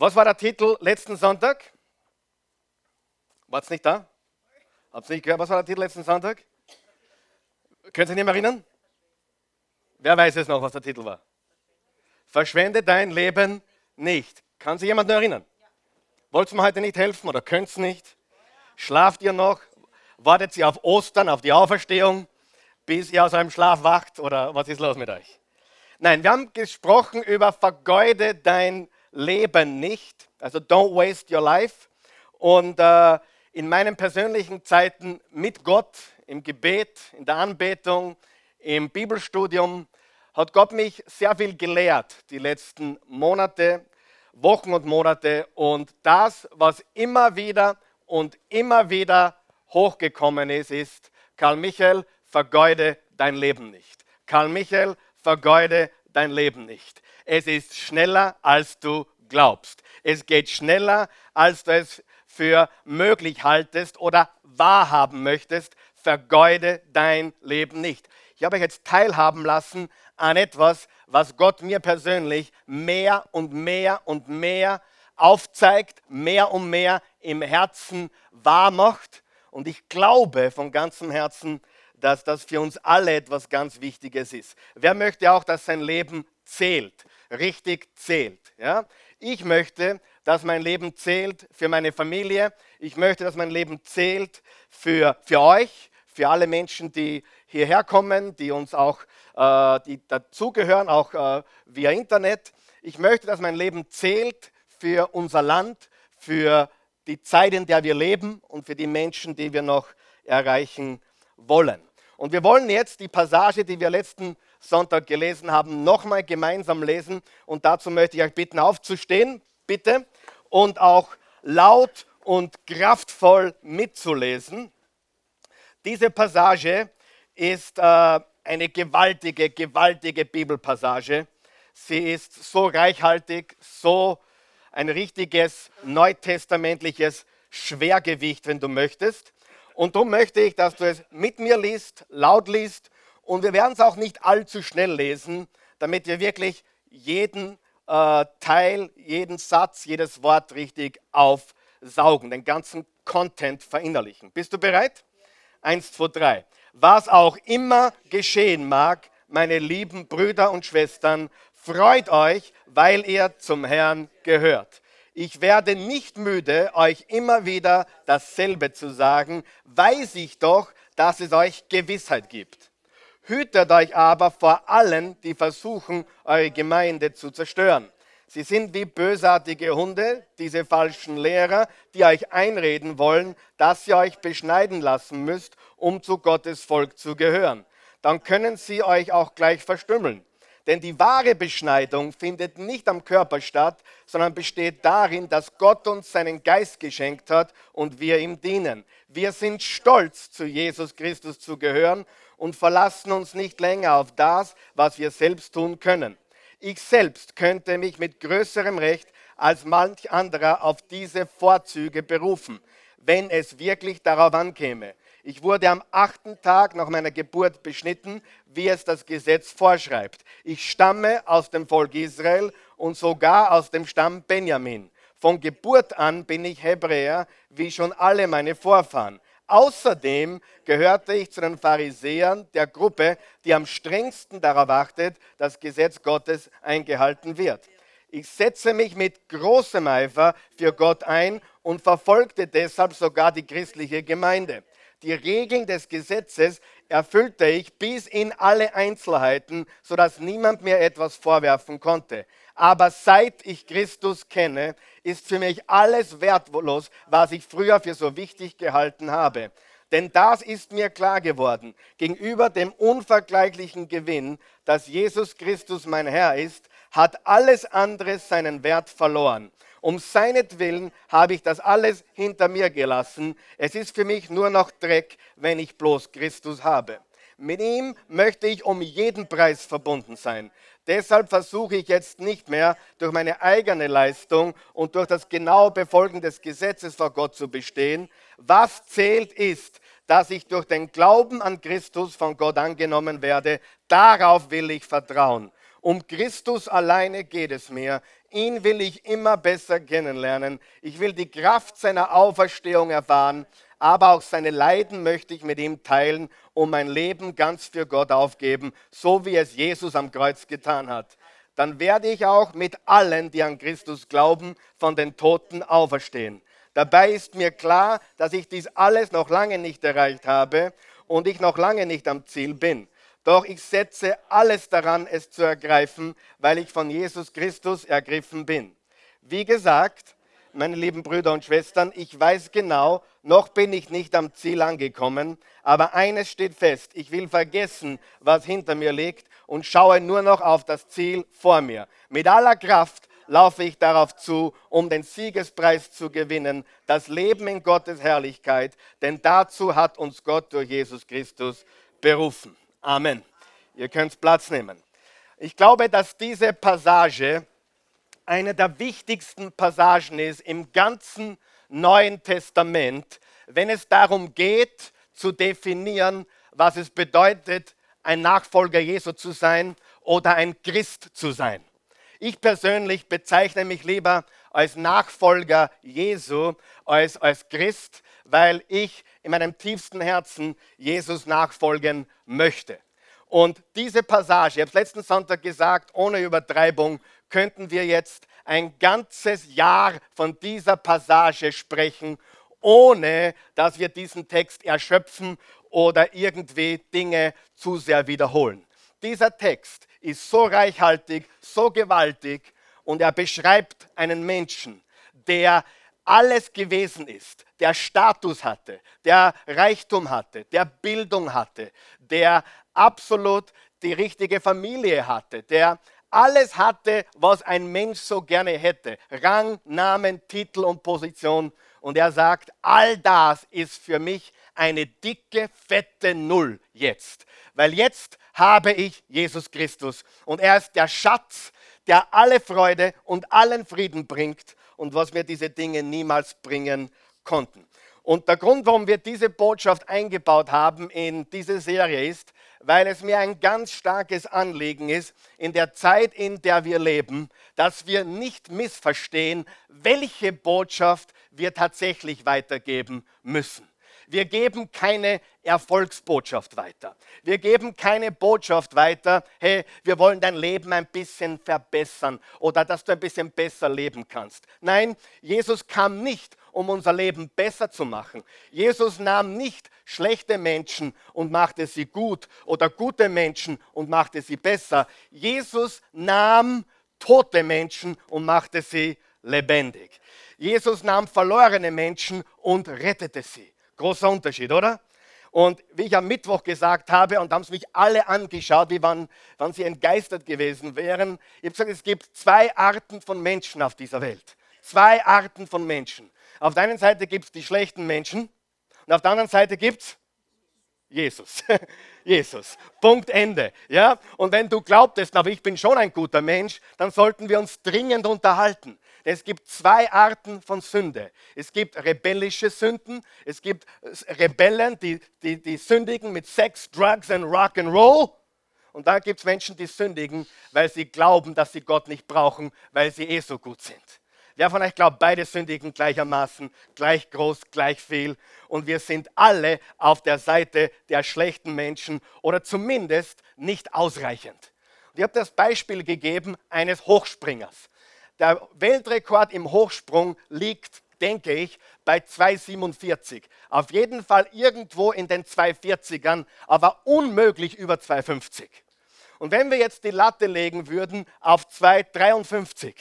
Was war der Titel letzten Sonntag? War es nicht da? Ihr nicht gehört? Was war der Titel letzten Sonntag? Könnt ihr nicht mehr erinnern? Wer weiß es noch, was der Titel war? Verschwende dein Leben nicht. Kann sich jemand noch erinnern? Wollt ihr mir heute nicht helfen oder könnt ihr nicht? Schlaft ihr noch? Wartet ihr auf Ostern, auf die Auferstehung, bis ihr aus eurem Schlaf wacht? Oder was ist los mit euch? Nein, wir haben gesprochen über vergeude dein Leben nicht. Also don't waste your life. Und äh, in meinen persönlichen Zeiten mit Gott, im Gebet, in der Anbetung, im Bibelstudium, hat Gott mich sehr viel gelehrt die letzten Monate, Wochen und Monate. Und das, was immer wieder und immer wieder hochgekommen ist, ist, Karl Michael, vergeude dein Leben nicht. Karl Michael, vergeude dein Leben nicht. Es ist schneller, als du glaubst. Es geht schneller, als du es für möglich haltest oder wahrhaben möchtest. Vergeude dein Leben nicht. Ich habe euch jetzt teilhaben lassen an etwas, was Gott mir persönlich mehr und mehr und mehr aufzeigt, mehr und mehr im Herzen wahr macht. Und ich glaube von ganzem Herzen, dass das für uns alle etwas ganz Wichtiges ist. Wer möchte auch, dass sein Leben zählt, richtig zählt? Ja? Ich möchte, dass mein Leben zählt für meine Familie. Ich möchte, dass mein Leben zählt für, für euch, für alle Menschen, die hierher kommen, die uns auch äh, die dazugehören, auch äh, via Internet. Ich möchte, dass mein Leben zählt für unser Land, für die Zeit, in der wir leben und für die Menschen, die wir noch erreichen wollen. Und wir wollen jetzt die Passage, die wir letzten Sonntag gelesen haben, nochmal gemeinsam lesen. Und dazu möchte ich euch bitten, aufzustehen, bitte, und auch laut und kraftvoll mitzulesen. Diese Passage ist äh, eine gewaltige, gewaltige Bibelpassage. Sie ist so reichhaltig, so ein richtiges neutestamentliches Schwergewicht, wenn du möchtest. Und darum möchte ich, dass du es mit mir liest, laut liest. Und wir werden es auch nicht allzu schnell lesen, damit wir wirklich jeden äh, Teil, jeden Satz, jedes Wort richtig aufsaugen, den ganzen Content verinnerlichen. Bist du bereit? Eins, zwei, drei. Was auch immer geschehen mag, meine lieben Brüder und Schwestern, freut euch, weil ihr zum Herrn gehört. Ich werde nicht müde, euch immer wieder dasselbe zu sagen, weiß ich doch, dass es euch Gewissheit gibt. Hütet euch aber vor allen, die versuchen, eure Gemeinde zu zerstören. Sie sind wie bösartige Hunde, diese falschen Lehrer, die euch einreden wollen, dass ihr euch beschneiden lassen müsst, um zu Gottes Volk zu gehören. Dann können sie euch auch gleich verstümmeln. Denn die wahre Beschneidung findet nicht am Körper statt, sondern besteht darin, dass Gott uns seinen Geist geschenkt hat und wir ihm dienen. Wir sind stolz, zu Jesus Christus zu gehören und verlassen uns nicht länger auf das, was wir selbst tun können. Ich selbst könnte mich mit größerem Recht als manch anderer auf diese Vorzüge berufen, wenn es wirklich darauf ankäme. Ich wurde am achten Tag nach meiner Geburt beschnitten, wie es das Gesetz vorschreibt. Ich stamme aus dem Volk Israel und sogar aus dem Stamm Benjamin. Von Geburt an bin ich Hebräer, wie schon alle meine Vorfahren. Außerdem gehörte ich zu den Pharisäern der Gruppe, die am strengsten darauf achtet, dass Gesetz Gottes eingehalten wird. Ich setze mich mit großem Eifer für Gott ein und verfolgte deshalb sogar die christliche Gemeinde die Regeln des Gesetzes erfüllte ich bis in alle Einzelheiten, sodass niemand mir etwas vorwerfen konnte. Aber seit ich Christus kenne, ist für mich alles wertlos, was ich früher für so wichtig gehalten habe. Denn das ist mir klar geworden. Gegenüber dem unvergleichlichen Gewinn, dass Jesus Christus mein Herr ist, hat alles andere seinen Wert verloren. Um seinetwillen habe ich das alles hinter mir gelassen. Es ist für mich nur noch Dreck, wenn ich bloß Christus habe. Mit ihm möchte ich um jeden Preis verbunden sein. Deshalb versuche ich jetzt nicht mehr durch meine eigene Leistung und durch das genaue Befolgen des Gesetzes vor Gott zu bestehen. Was zählt ist, dass ich durch den Glauben an Christus von Gott angenommen werde. Darauf will ich vertrauen. Um Christus alleine geht es mir. Ihn will ich immer besser kennenlernen. Ich will die Kraft seiner Auferstehung erfahren, aber auch seine Leiden möchte ich mit ihm teilen und mein Leben ganz für Gott aufgeben, so wie es Jesus am Kreuz getan hat. Dann werde ich auch mit allen, die an Christus glauben, von den Toten auferstehen. Dabei ist mir klar, dass ich dies alles noch lange nicht erreicht habe und ich noch lange nicht am Ziel bin. Doch ich setze alles daran, es zu ergreifen, weil ich von Jesus Christus ergriffen bin. Wie gesagt, meine lieben Brüder und Schwestern, ich weiß genau, noch bin ich nicht am Ziel angekommen, aber eines steht fest, ich will vergessen, was hinter mir liegt und schaue nur noch auf das Ziel vor mir. Mit aller Kraft laufe ich darauf zu, um den Siegespreis zu gewinnen, das Leben in Gottes Herrlichkeit, denn dazu hat uns Gott durch Jesus Christus berufen. Amen. Ihr könnt Platz nehmen. Ich glaube, dass diese Passage eine der wichtigsten Passagen ist im ganzen Neuen Testament, wenn es darum geht, zu definieren, was es bedeutet, ein Nachfolger Jesu zu sein oder ein Christ zu sein. Ich persönlich bezeichne mich lieber als Nachfolger Jesu als als Christ, weil ich in meinem tiefsten Herzen Jesus nachfolgen möchte. Und diese Passage, ich habe es letzten Sonntag gesagt, ohne Übertreibung, könnten wir jetzt ein ganzes Jahr von dieser Passage sprechen, ohne dass wir diesen Text erschöpfen oder irgendwie Dinge zu sehr wiederholen. Dieser Text ist so reichhaltig, so gewaltig und er beschreibt einen Menschen, der alles gewesen ist, der Status hatte, der Reichtum hatte, der Bildung hatte, der absolut die richtige Familie hatte, der alles hatte, was ein Mensch so gerne hätte. Rang, Namen, Titel und Position. Und er sagt, all das ist für mich eine dicke, fette Null jetzt. Weil jetzt habe ich Jesus Christus. Und er ist der Schatz, der alle Freude und allen Frieden bringt und was mir diese Dinge niemals bringen konnten. Und der Grund, warum wir diese Botschaft eingebaut haben in diese Serie ist, weil es mir ein ganz starkes Anliegen ist, in der Zeit, in der wir leben, dass wir nicht missverstehen, welche Botschaft wir tatsächlich weitergeben müssen. Wir geben keine Erfolgsbotschaft weiter. Wir geben keine Botschaft weiter, hey, wir wollen dein Leben ein bisschen verbessern oder dass du ein bisschen besser leben kannst. Nein, Jesus kam nicht, um unser Leben besser zu machen. Jesus nahm nicht schlechte Menschen und machte sie gut oder gute Menschen und machte sie besser. Jesus nahm tote Menschen und machte sie lebendig. Jesus nahm verlorene Menschen und rettete sie. Großer Unterschied, oder? Und wie ich am Mittwoch gesagt habe, und haben es mich alle angeschaut, wie wann, wann sie entgeistert gewesen wären. Ich habe gesagt, es gibt zwei Arten von Menschen auf dieser Welt. Zwei Arten von Menschen. Auf der einen Seite gibt es die schlechten Menschen und auf der anderen Seite gibt es Jesus. Jesus. Punkt Ende. Ja? Und wenn du glaubtest, aber ich bin schon ein guter Mensch, dann sollten wir uns dringend unterhalten. Es gibt zwei Arten von Sünde. Es gibt rebellische Sünden, es gibt Rebellen, die, die, die sündigen mit Sex, Drugs und Rock'n'Roll. Und dann gibt es Menschen, die sündigen, weil sie glauben, dass sie Gott nicht brauchen, weil sie eh so gut sind. Wer von euch glaubt, beide sündigen gleichermaßen, gleich groß, gleich viel. Und wir sind alle auf der Seite der schlechten Menschen oder zumindest nicht ausreichend. Und ich habe das Beispiel gegeben eines Hochspringers. Der Weltrekord im Hochsprung liegt, denke ich, bei 2,47. Auf jeden Fall irgendwo in den 2,40ern, aber unmöglich über 2,50. Und wenn wir jetzt die Latte legen würden auf 2,53,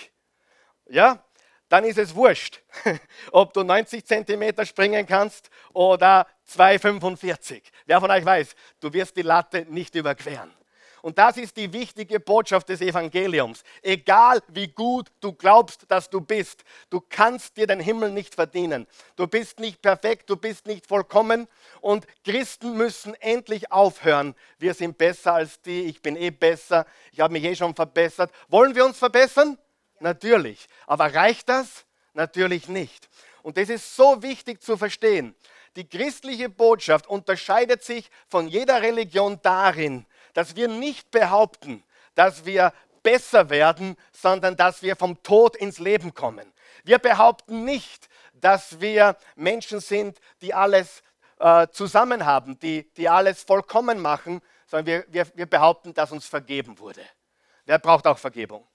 ja, dann ist es wurscht, ob du 90 Zentimeter springen kannst oder 2,45. Wer von euch weiß, du wirst die Latte nicht überqueren. Und das ist die wichtige Botschaft des Evangeliums. Egal wie gut du glaubst, dass du bist, du kannst dir den Himmel nicht verdienen. Du bist nicht perfekt, du bist nicht vollkommen. Und Christen müssen endlich aufhören. Wir sind besser als die, ich bin eh besser, ich habe mich eh schon verbessert. Wollen wir uns verbessern? Natürlich. Aber reicht das? Natürlich nicht. Und das ist so wichtig zu verstehen. Die christliche Botschaft unterscheidet sich von jeder Religion darin, dass wir nicht behaupten, dass wir besser werden, sondern dass wir vom Tod ins Leben kommen. Wir behaupten nicht, dass wir Menschen sind, die alles äh, zusammen haben, die, die alles vollkommen machen, sondern wir, wir, wir behaupten, dass uns vergeben wurde. Wer braucht auch Vergebung?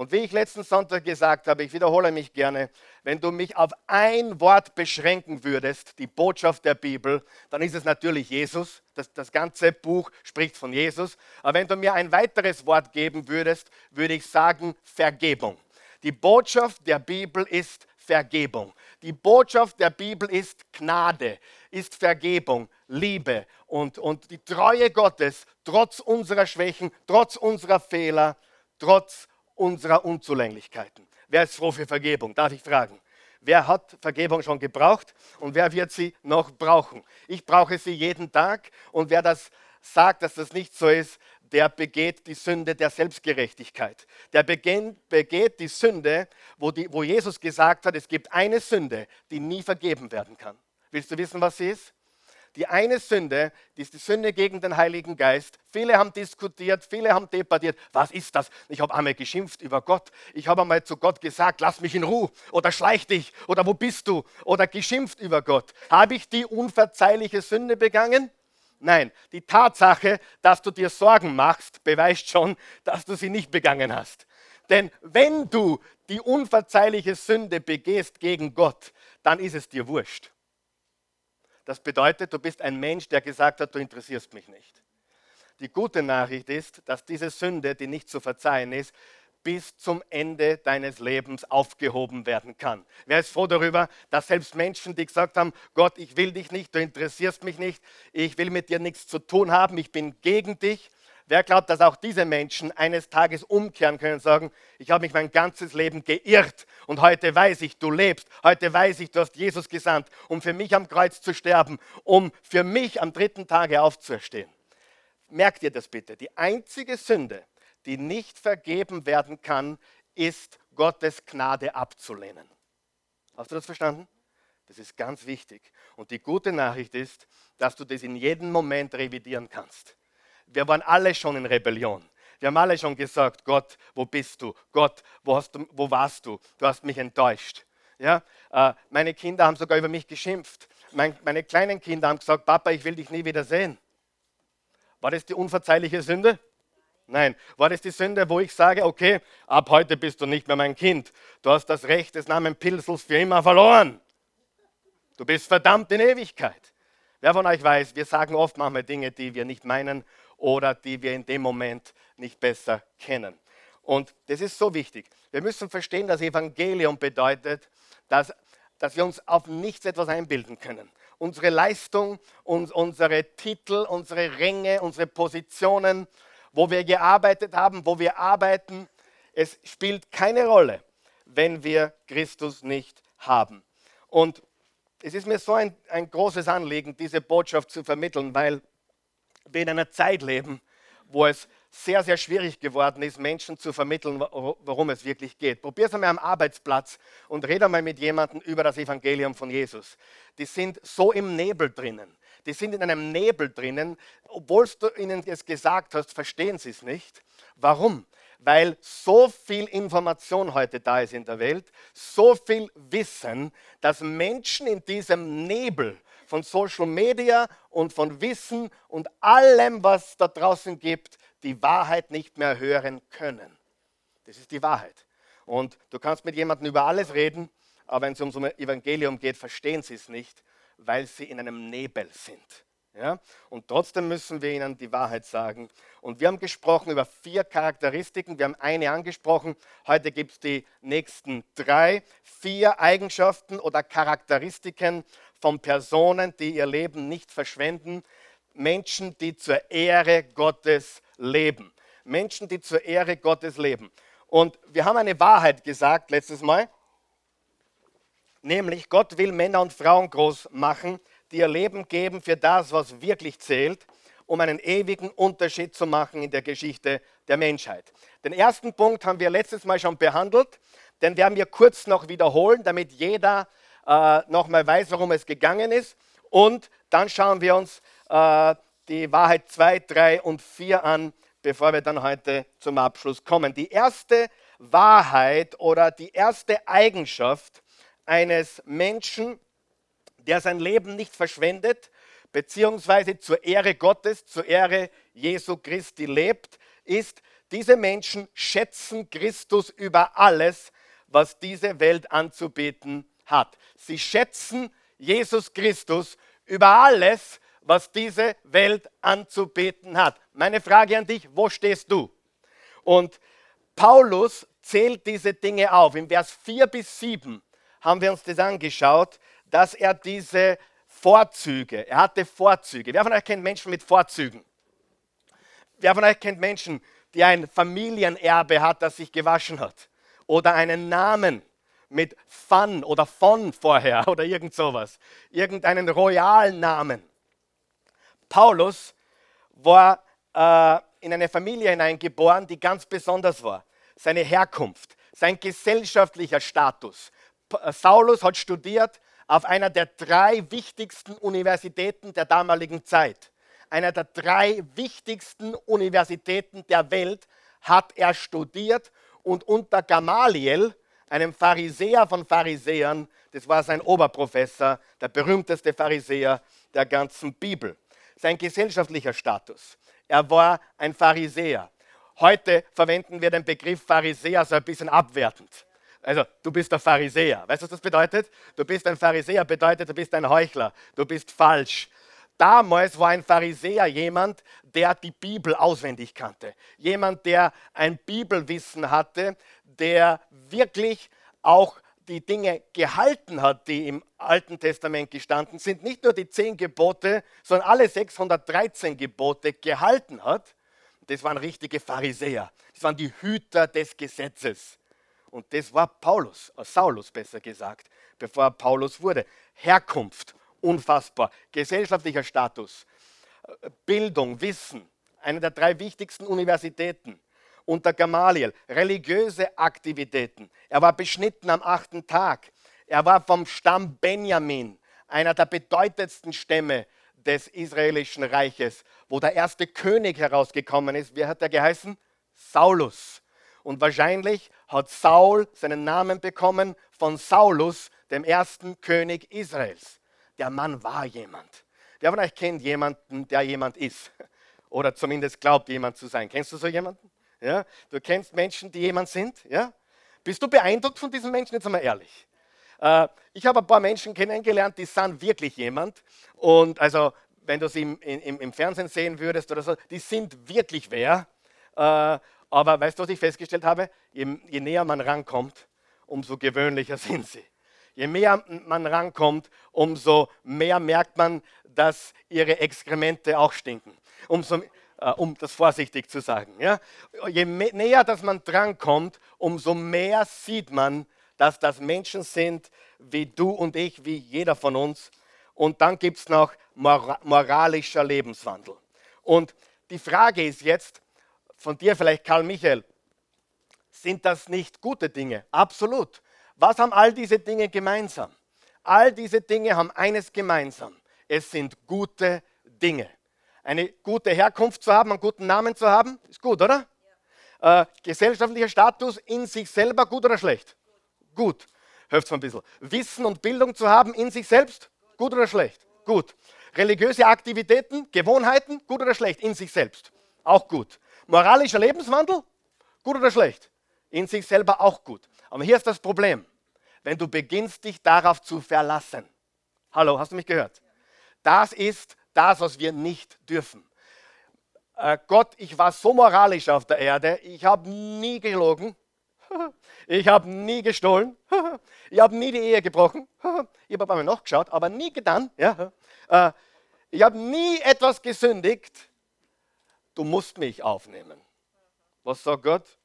Und wie ich letzten Sonntag gesagt habe, ich wiederhole mich gerne, wenn du mich auf ein Wort beschränken würdest, die Botschaft der Bibel, dann ist es natürlich Jesus. Das, das ganze Buch spricht von Jesus. Aber wenn du mir ein weiteres Wort geben würdest, würde ich sagen Vergebung. Die Botschaft der Bibel ist Vergebung. Die Botschaft der Bibel ist Gnade, ist Vergebung, Liebe und, und die Treue Gottes trotz unserer Schwächen, trotz unserer Fehler, trotz unserer Unzulänglichkeiten. Wer ist froh für Vergebung? Darf ich fragen? Wer hat Vergebung schon gebraucht und wer wird sie noch brauchen? Ich brauche sie jeden Tag und wer das sagt, dass das nicht so ist, der begeht die Sünde der Selbstgerechtigkeit. Der begeht die Sünde, wo, die, wo Jesus gesagt hat, es gibt eine Sünde, die nie vergeben werden kann. Willst du wissen, was sie ist? Die eine Sünde, die ist die Sünde gegen den Heiligen Geist. Viele haben diskutiert, viele haben debattiert. Was ist das? Ich habe einmal geschimpft über Gott. Ich habe einmal zu Gott gesagt, lass mich in Ruhe oder schleich dich oder wo bist du oder geschimpft über Gott. Habe ich die unverzeihliche Sünde begangen? Nein, die Tatsache, dass du dir Sorgen machst, beweist schon, dass du sie nicht begangen hast. Denn wenn du die unverzeihliche Sünde begehst gegen Gott, dann ist es dir wurscht. Das bedeutet, du bist ein Mensch, der gesagt hat, du interessierst mich nicht. Die gute Nachricht ist, dass diese Sünde, die nicht zu verzeihen ist, bis zum Ende deines Lebens aufgehoben werden kann. Wer ist froh darüber, dass selbst Menschen, die gesagt haben, Gott, ich will dich nicht, du interessierst mich nicht, ich will mit dir nichts zu tun haben, ich bin gegen dich, Wer glaubt, dass auch diese Menschen eines Tages umkehren können und sagen, ich habe mich mein ganzes Leben geirrt und heute weiß ich, du lebst, heute weiß ich, du hast Jesus gesandt, um für mich am Kreuz zu sterben, um für mich am dritten Tage aufzuerstehen. Merkt ihr das bitte? Die einzige Sünde, die nicht vergeben werden kann, ist Gottes Gnade abzulehnen. Hast du das verstanden? Das ist ganz wichtig. Und die gute Nachricht ist, dass du das in jedem Moment revidieren kannst wir waren alle schon in Rebellion. Wir haben alle schon gesagt, Gott, wo bist du? Gott, wo, hast du, wo warst du? Du hast mich enttäuscht. Ja? Äh, meine Kinder haben sogar über mich geschimpft. Mein, meine kleinen Kinder haben gesagt, Papa, ich will dich nie wieder sehen. War das die unverzeihliche Sünde? Nein. War das die Sünde, wo ich sage, okay, ab heute bist du nicht mehr mein Kind. Du hast das Recht des Namen Pilsels für immer verloren. Du bist verdammt in Ewigkeit. Wer von euch weiß, wir sagen oft manchmal Dinge, die wir nicht meinen oder die wir in dem Moment nicht besser kennen. Und das ist so wichtig. Wir müssen verstehen, dass Evangelium bedeutet, dass, dass wir uns auf nichts etwas einbilden können. Unsere Leistung, uns, unsere Titel, unsere Ränge, unsere Positionen, wo wir gearbeitet haben, wo wir arbeiten, es spielt keine Rolle, wenn wir Christus nicht haben. Und es ist mir so ein, ein großes Anliegen, diese Botschaft zu vermitteln, weil wir in einer Zeit leben, wo es sehr, sehr schwierig geworden ist, Menschen zu vermitteln, worum es wirklich geht. Probier es einmal am Arbeitsplatz und rede einmal mit jemandem über das Evangelium von Jesus. Die sind so im Nebel drinnen. Die sind in einem Nebel drinnen. Obwohl du ihnen es gesagt hast, verstehen sie es nicht. Warum? Weil so viel Information heute da ist in der Welt, so viel Wissen, dass Menschen in diesem Nebel von Social Media und von Wissen und allem, was da draußen gibt, die Wahrheit nicht mehr hören können. Das ist die Wahrheit. Und du kannst mit jemandem über alles reden, aber wenn es um ein Evangelium geht, verstehen sie es nicht, weil sie in einem Nebel sind. Ja? Und trotzdem müssen wir ihnen die Wahrheit sagen. Und wir haben gesprochen über vier Charakteristiken. Wir haben eine angesprochen. Heute gibt es die nächsten drei. Vier Eigenschaften oder Charakteristiken von Personen, die ihr Leben nicht verschwenden, Menschen, die zur Ehre Gottes leben. Menschen, die zur Ehre Gottes leben. Und wir haben eine Wahrheit gesagt letztes Mal, nämlich Gott will Männer und Frauen groß machen, die ihr Leben geben für das, was wirklich zählt, um einen ewigen Unterschied zu machen in der Geschichte der Menschheit. Den ersten Punkt haben wir letztes Mal schon behandelt, den werden wir kurz noch wiederholen, damit jeder äh, nochmal weiß, worum es gegangen ist. Und dann schauen wir uns äh, die Wahrheit 2, 3 und 4 an, bevor wir dann heute zum Abschluss kommen. Die erste Wahrheit oder die erste Eigenschaft eines Menschen, der sein Leben nicht verschwendet, beziehungsweise zur Ehre Gottes, zur Ehre Jesu Christi lebt, ist, diese Menschen schätzen Christus über alles, was diese Welt anzubieten hat. Sie schätzen Jesus Christus über alles, was diese Welt anzubieten hat. Meine Frage an dich, wo stehst du? Und Paulus zählt diese Dinge auf. Im Vers 4 bis 7 haben wir uns das angeschaut, dass er diese Vorzüge, er hatte Vorzüge. Wer von euch kennt Menschen mit Vorzügen? Wer von euch kennt Menschen, die ein Familienerbe hat, das sich gewaschen hat? Oder einen Namen mit Fun oder von vorher oder irgend sowas. Irgendeinen royalen Namen. Paulus war äh, in eine Familie hineingeboren, die ganz besonders war. Seine Herkunft, sein gesellschaftlicher Status. Äh, Saulus hat studiert auf einer der drei wichtigsten Universitäten der damaligen Zeit. Einer der drei wichtigsten Universitäten der Welt hat er studiert und unter Gamaliel, einem Pharisäer von Pharisäern, das war sein Oberprofessor, der berühmteste Pharisäer der ganzen Bibel. Sein gesellschaftlicher Status. Er war ein Pharisäer. Heute verwenden wir den Begriff Pharisäer so ein bisschen abwertend. Also, du bist der Pharisäer. Weißt du, was das bedeutet? Du bist ein Pharisäer, bedeutet, du bist ein Heuchler. Du bist falsch. Damals war ein Pharisäer jemand, der die Bibel auswendig kannte. Jemand, der ein Bibelwissen hatte, der wirklich auch die Dinge gehalten hat, die im Alten Testament gestanden sind. Nicht nur die zehn Gebote, sondern alle 613 Gebote gehalten hat. Das waren richtige Pharisäer. Das waren die Hüter des Gesetzes. Und das war Paulus, äh, Saulus besser gesagt, bevor er Paulus wurde. Herkunft, unfassbar. Gesellschaftlicher Status, äh, Bildung, Wissen, eine der drei wichtigsten Universitäten unter Gamaliel. Religiöse Aktivitäten. Er war beschnitten am achten Tag. Er war vom Stamm Benjamin, einer der bedeutendsten Stämme des israelischen Reiches, wo der erste König herausgekommen ist. Wie hat er geheißen? Saulus. Und wahrscheinlich hat Saul seinen Namen bekommen von Saulus, dem ersten König Israels. Der Mann war jemand. Wer von euch kennt jemanden, der jemand ist? Oder zumindest glaubt, jemand zu sein. Kennst du so jemanden? Ja? Du kennst Menschen, die jemand sind? Ja? Bist du beeindruckt von diesen Menschen? Jetzt einmal ehrlich. Äh, ich habe ein paar Menschen kennengelernt, die sind wirklich jemand. Und also, wenn du sie im, im, im Fernsehen sehen würdest oder so, die sind wirklich wer. Äh, aber weißt du, was ich festgestellt habe? Je, je näher man rankommt, umso gewöhnlicher sind sie. Je mehr man rankommt, umso mehr merkt man, dass ihre Exkremente auch stinken. Umso, äh, um das vorsichtig zu sagen. Ja? Je näher dass man drankommt, umso mehr sieht man, dass das Menschen sind wie du und ich, wie jeder von uns. Und dann gibt es noch moralischer Lebenswandel. Und die Frage ist jetzt, von dir vielleicht Karl Michael, sind das nicht gute Dinge? Absolut. Was haben all diese Dinge gemeinsam? All diese Dinge haben eines gemeinsam. Es sind gute Dinge. Eine gute Herkunft zu haben, einen guten Namen zu haben, ist gut, oder? Ja. Äh, gesellschaftlicher Status in sich selber, gut oder schlecht? Gut. gut. Hört ein bisschen. Wissen und Bildung zu haben in sich selbst, gut oder schlecht? Gut. Religiöse Aktivitäten, Gewohnheiten, gut oder schlecht? In sich selbst, auch gut. Moralischer Lebenswandel? Gut oder schlecht? In sich selber auch gut. Aber hier ist das Problem. Wenn du beginnst, dich darauf zu verlassen. Hallo, hast du mich gehört? Das ist das, was wir nicht dürfen. Äh, Gott, ich war so moralisch auf der Erde, ich habe nie gelogen, ich habe nie gestohlen, ich habe nie die Ehe gebrochen, ich habe einmal noch geschaut, aber nie getan. Ja. Äh, ich habe nie etwas gesündigt du musst mich aufnehmen. Was sagt Gott?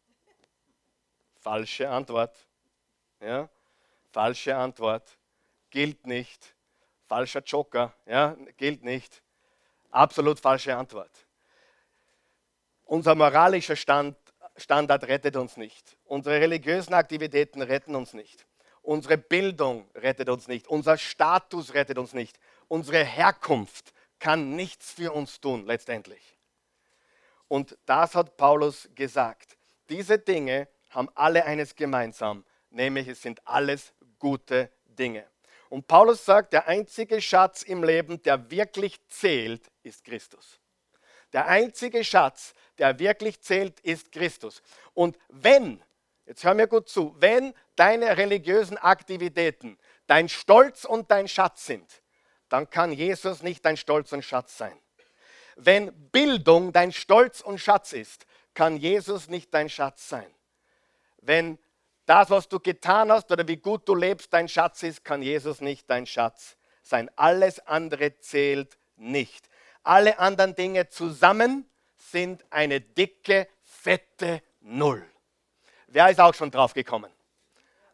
Falsche Antwort. Ja? Falsche Antwort. Gilt nicht. Falscher Joker. Ja? Gilt nicht. Absolut falsche Antwort. Unser moralischer Stand, Standard rettet uns nicht. Unsere religiösen Aktivitäten retten uns nicht. Unsere Bildung rettet uns nicht. Unser Status rettet uns nicht. Unsere Herkunft kann nichts für uns tun, letztendlich. Und das hat Paulus gesagt. Diese Dinge haben alle eines gemeinsam, nämlich es sind alles gute Dinge. Und Paulus sagt, der einzige Schatz im Leben, der wirklich zählt, ist Christus. Der einzige Schatz, der wirklich zählt, ist Christus. Und wenn, jetzt hör mir gut zu, wenn deine religiösen Aktivitäten dein Stolz und dein Schatz sind, dann kann Jesus nicht dein Stolz und Schatz sein. Wenn Bildung dein Stolz und Schatz ist, kann Jesus nicht dein Schatz sein. Wenn das, was du getan hast oder wie gut du lebst, dein Schatz ist, kann Jesus nicht dein Schatz sein. Alles andere zählt nicht. Alle anderen Dinge zusammen sind eine dicke, fette Null. Wer ist auch schon drauf gekommen?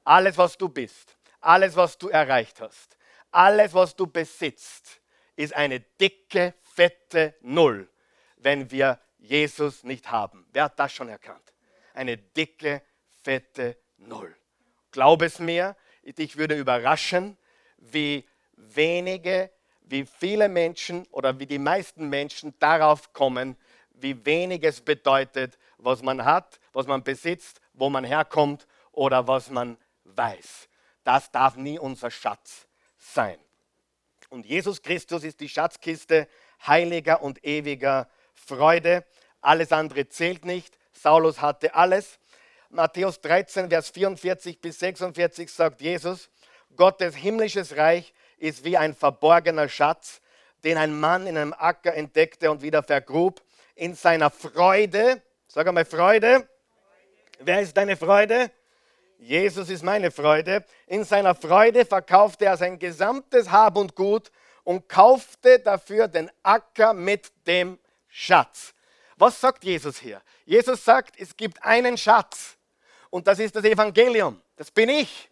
Alles, was du bist, alles, was du erreicht hast, alles, was du besitzt, ist eine dicke, fette Null, wenn wir Jesus nicht haben. Wer hat das schon erkannt? Eine dicke, fette Null. Glaub es mir, dich würde überraschen, wie wenige, wie viele Menschen oder wie die meisten Menschen darauf kommen, wie wenig es bedeutet, was man hat, was man besitzt, wo man herkommt oder was man weiß. Das darf nie unser Schatz sein. Und Jesus Christus ist die Schatzkiste heiliger und ewiger Freude. Alles andere zählt nicht. Saulus hatte alles. Matthäus 13, Vers 44 bis 46 sagt Jesus, Gottes himmlisches Reich ist wie ein verborgener Schatz, den ein Mann in einem Acker entdeckte und wieder vergrub. In seiner Freude, sag einmal Freude. Wer ist deine Freude? Jesus ist meine Freude. In seiner Freude verkaufte er sein gesamtes Hab und Gut und kaufte dafür den Acker mit dem Schatz. Was sagt Jesus hier? Jesus sagt, es gibt einen Schatz und das ist das Evangelium. Das bin ich.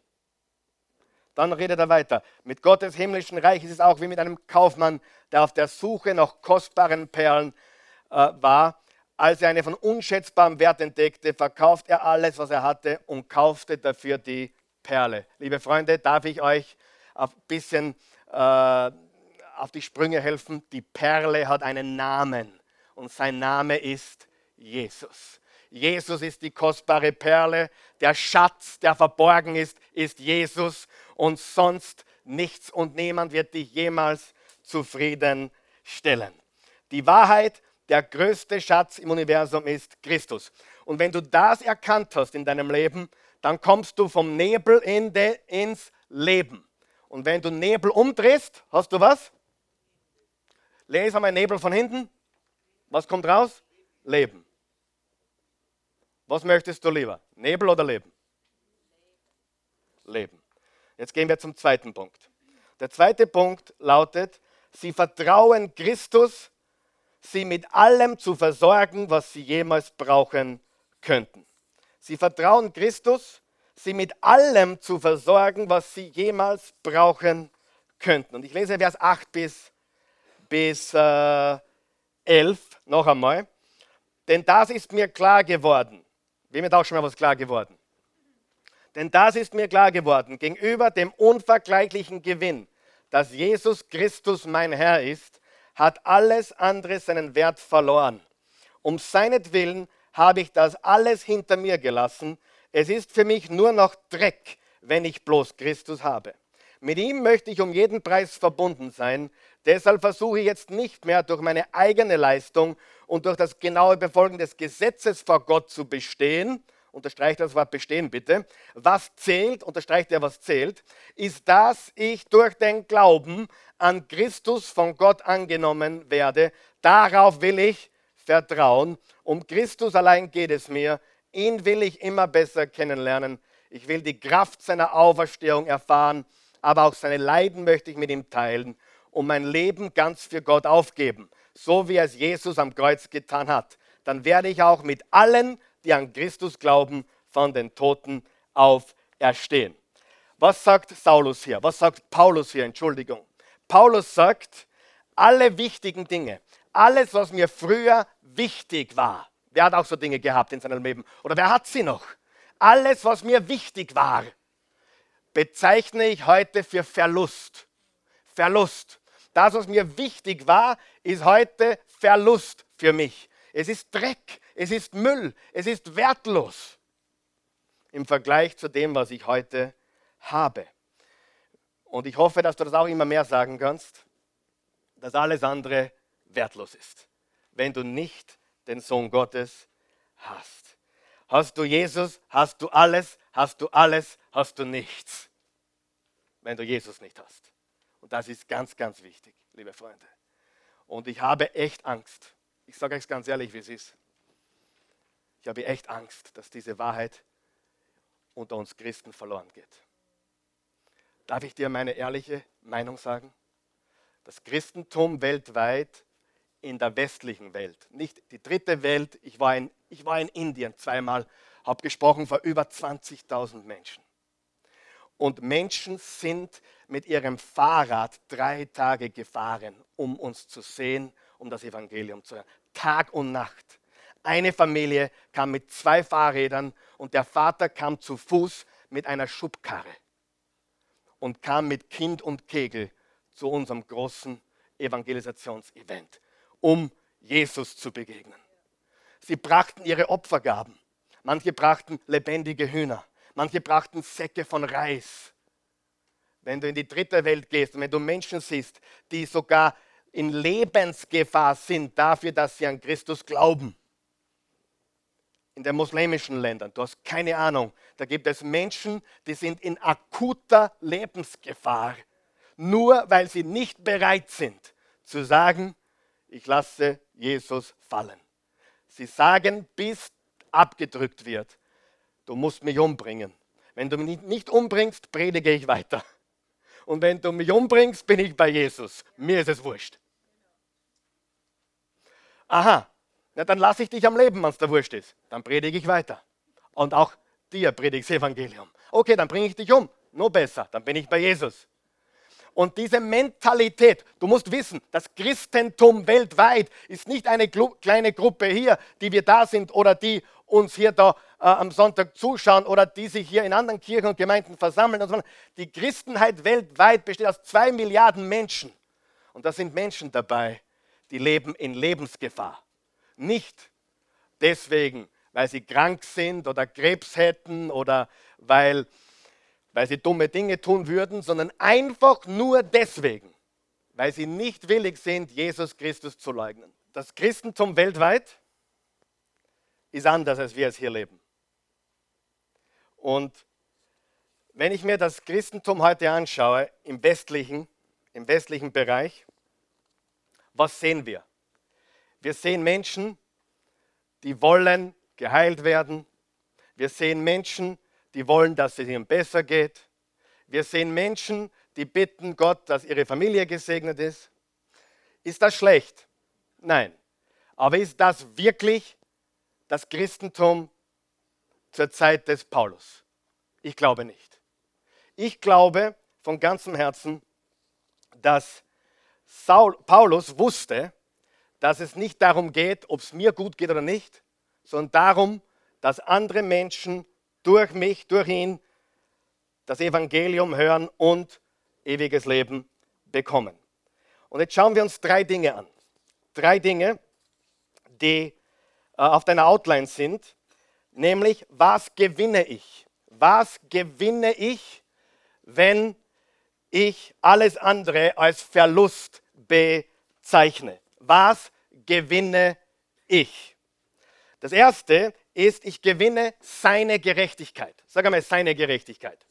Dann redet er weiter. Mit Gottes himmlischen Reich ist es auch wie mit einem Kaufmann, der auf der Suche nach kostbaren Perlen äh, war. Als er eine von unschätzbarem Wert entdeckte, verkauft er alles, was er hatte und kaufte dafür die Perle. Liebe Freunde, darf ich euch ein bisschen äh, auf die Sprünge helfen? Die Perle hat einen Namen und sein Name ist Jesus. Jesus ist die kostbare Perle, der Schatz, der verborgen ist, ist Jesus und sonst nichts und niemand wird dich jemals zufriedenstellen. Die Wahrheit der größte Schatz im Universum ist Christus. Und wenn du das erkannt hast in deinem Leben, dann kommst du vom Nebel in de, ins Leben. Und wenn du Nebel umdrehst, hast du was? Lese einmal Nebel von hinten. Was kommt raus? Leben. Was möchtest du lieber? Nebel oder Leben? Leben. Jetzt gehen wir zum zweiten Punkt. Der zweite Punkt lautet, sie vertrauen Christus sie mit allem zu versorgen, was sie jemals brauchen könnten. Sie vertrauen Christus, sie mit allem zu versorgen, was sie jemals brauchen könnten. Und ich lese Vers 8 bis, bis äh, 11 noch einmal. Denn das ist mir klar geworden. Wem ist auch schon mal was klar geworden? Denn das ist mir klar geworden, gegenüber dem unvergleichlichen Gewinn, dass Jesus Christus mein Herr ist, hat alles andere seinen Wert verloren. Um seinetwillen habe ich das alles hinter mir gelassen. Es ist für mich nur noch Dreck, wenn ich bloß Christus habe. Mit ihm möchte ich um jeden Preis verbunden sein. Deshalb versuche ich jetzt nicht mehr durch meine eigene Leistung und durch das genaue Befolgen des Gesetzes vor Gott zu bestehen, unterstreicht das Wort bestehen bitte, was zählt, unterstreicht er, was zählt, ist, dass ich durch den Glauben an Christus von Gott angenommen werde. Darauf will ich vertrauen. Um Christus allein geht es mir. Ihn will ich immer besser kennenlernen. Ich will die Kraft seiner Auferstehung erfahren, aber auch seine Leiden möchte ich mit ihm teilen und mein Leben ganz für Gott aufgeben, so wie es Jesus am Kreuz getan hat. Dann werde ich auch mit allen die an Christus glauben, von den Toten auferstehen. Was sagt Saulus hier? Was sagt Paulus hier? Entschuldigung. Paulus sagt, alle wichtigen Dinge, alles, was mir früher wichtig war, wer hat auch so Dinge gehabt in seinem Leben? Oder wer hat sie noch? Alles, was mir wichtig war, bezeichne ich heute für Verlust. Verlust. Das, was mir wichtig war, ist heute Verlust für mich. Es ist Dreck, es ist Müll, es ist wertlos im Vergleich zu dem, was ich heute habe. Und ich hoffe, dass du das auch immer mehr sagen kannst, dass alles andere wertlos ist, wenn du nicht den Sohn Gottes hast. Hast du Jesus, hast du alles, hast du alles, hast du nichts, wenn du Jesus nicht hast. Und das ist ganz, ganz wichtig, liebe Freunde. Und ich habe echt Angst. Ich sage euch ganz ehrlich, wie es ist. Ich habe echt Angst, dass diese Wahrheit unter uns Christen verloren geht. Darf ich dir meine ehrliche Meinung sagen? Das Christentum weltweit in der westlichen Welt, nicht die dritte Welt, ich war in, ich war in Indien zweimal, habe gesprochen vor über 20.000 Menschen. Und Menschen sind mit ihrem Fahrrad drei Tage gefahren, um uns zu sehen, um das Evangelium zu hören. Tag und Nacht. Eine Familie kam mit zwei Fahrrädern und der Vater kam zu Fuß mit einer Schubkarre und kam mit Kind und Kegel zu unserem großen Evangelisationsevent, um Jesus zu begegnen. Sie brachten ihre Opfergaben. Manche brachten lebendige Hühner. Manche brachten Säcke von Reis. Wenn du in die dritte Welt gehst und wenn du Menschen siehst, die sogar in Lebensgefahr sind dafür, dass sie an Christus glauben. In den muslimischen Ländern, du hast keine Ahnung, da gibt es Menschen, die sind in akuter Lebensgefahr, nur weil sie nicht bereit sind zu sagen, ich lasse Jesus fallen. Sie sagen, bis abgedrückt wird, du musst mich umbringen. Wenn du mich nicht umbringst, predige ich weiter. Und wenn du mich umbringst, bin ich bei Jesus. Mir ist es wurscht. Aha, na dann lasse ich dich am Leben, wenn es der Wurscht ist. Dann predige ich weiter. Und auch dir predige ich das Evangelium. Okay, dann bringe ich dich um. Nur besser, dann bin ich bei Jesus. Und diese Mentalität, du musst wissen, das Christentum weltweit ist nicht eine kleine Gruppe hier, die wir da sind oder die uns hier da äh, am Sonntag zuschauen oder die sich hier in anderen Kirchen und Gemeinden versammeln. Und so. Die Christenheit weltweit besteht aus zwei Milliarden Menschen. Und da sind Menschen dabei, die leben in Lebensgefahr. Nicht deswegen, weil sie krank sind oder Krebs hätten oder weil weil sie dumme Dinge tun würden, sondern einfach nur deswegen, weil sie nicht willig sind, Jesus Christus zu leugnen. Das Christentum weltweit ist anders, als wir es hier leben. Und wenn ich mir das Christentum heute anschaue, im westlichen, im westlichen Bereich, was sehen wir? Wir sehen Menschen, die wollen geheilt werden. Wir sehen Menschen, die wollen, dass es ihnen besser geht. Wir sehen Menschen, die bitten Gott, dass ihre Familie gesegnet ist. Ist das schlecht? Nein. Aber ist das wirklich das Christentum zur Zeit des Paulus? Ich glaube nicht. Ich glaube von ganzem Herzen, dass Saul, Paulus wusste, dass es nicht darum geht, ob es mir gut geht oder nicht, sondern darum, dass andere Menschen durch mich, durch ihn das Evangelium hören und ewiges Leben bekommen. Und jetzt schauen wir uns drei Dinge an. Drei Dinge, die äh, auf deiner Outline sind, nämlich was gewinne ich? Was gewinne ich, wenn ich alles andere als Verlust bezeichne? Was gewinne ich? Das erste ist, ich gewinne seine Gerechtigkeit. Sag einmal, seine Gerechtigkeit.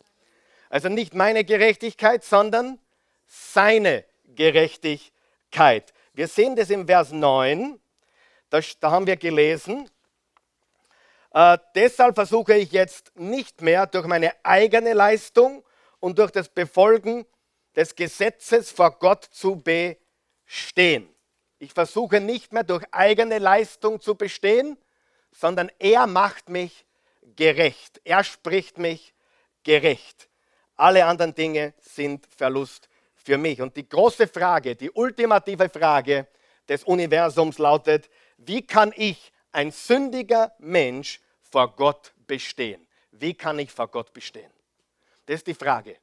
Also nicht meine Gerechtigkeit, sondern seine Gerechtigkeit. Wir sehen das im Vers 9, da, da haben wir gelesen, äh, deshalb versuche ich jetzt nicht mehr durch meine eigene Leistung und durch das Befolgen des Gesetzes vor Gott zu bestehen. Ich versuche nicht mehr durch eigene Leistung zu bestehen, sondern er macht mich gerecht. Er spricht mich gerecht. Alle anderen Dinge sind Verlust für mich. Und die große Frage, die ultimative Frage des Universums lautet, wie kann ich, ein sündiger Mensch, vor Gott bestehen? Wie kann ich vor Gott bestehen? Das ist die Frage,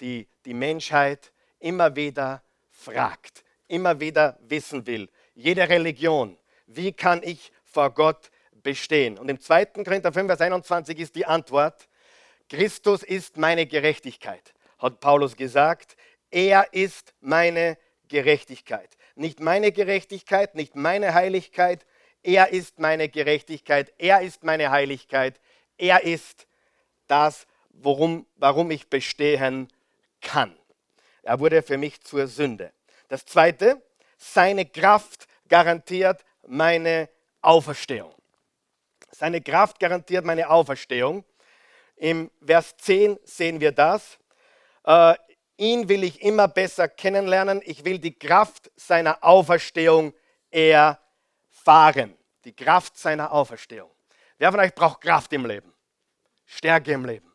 die die Menschheit immer wieder fragt, immer wieder wissen will. Jede Religion, wie kann ich vor Gott bestehen. Und im 2. Korinther 5, Vers 21 ist die Antwort, Christus ist meine Gerechtigkeit, hat Paulus gesagt. Er ist meine Gerechtigkeit. Nicht meine Gerechtigkeit, nicht meine Heiligkeit. Er ist meine Gerechtigkeit. Er ist meine Heiligkeit. Er ist das, worum, warum ich bestehen kann. Er wurde für mich zur Sünde. Das Zweite, seine Kraft garantiert meine Auferstehung. Seine Kraft garantiert meine Auferstehung. Im Vers 10 sehen wir das. Äh, ihn will ich immer besser kennenlernen. Ich will die Kraft seiner Auferstehung erfahren. Die Kraft seiner Auferstehung. Wer von euch braucht Kraft im Leben? Stärke im Leben.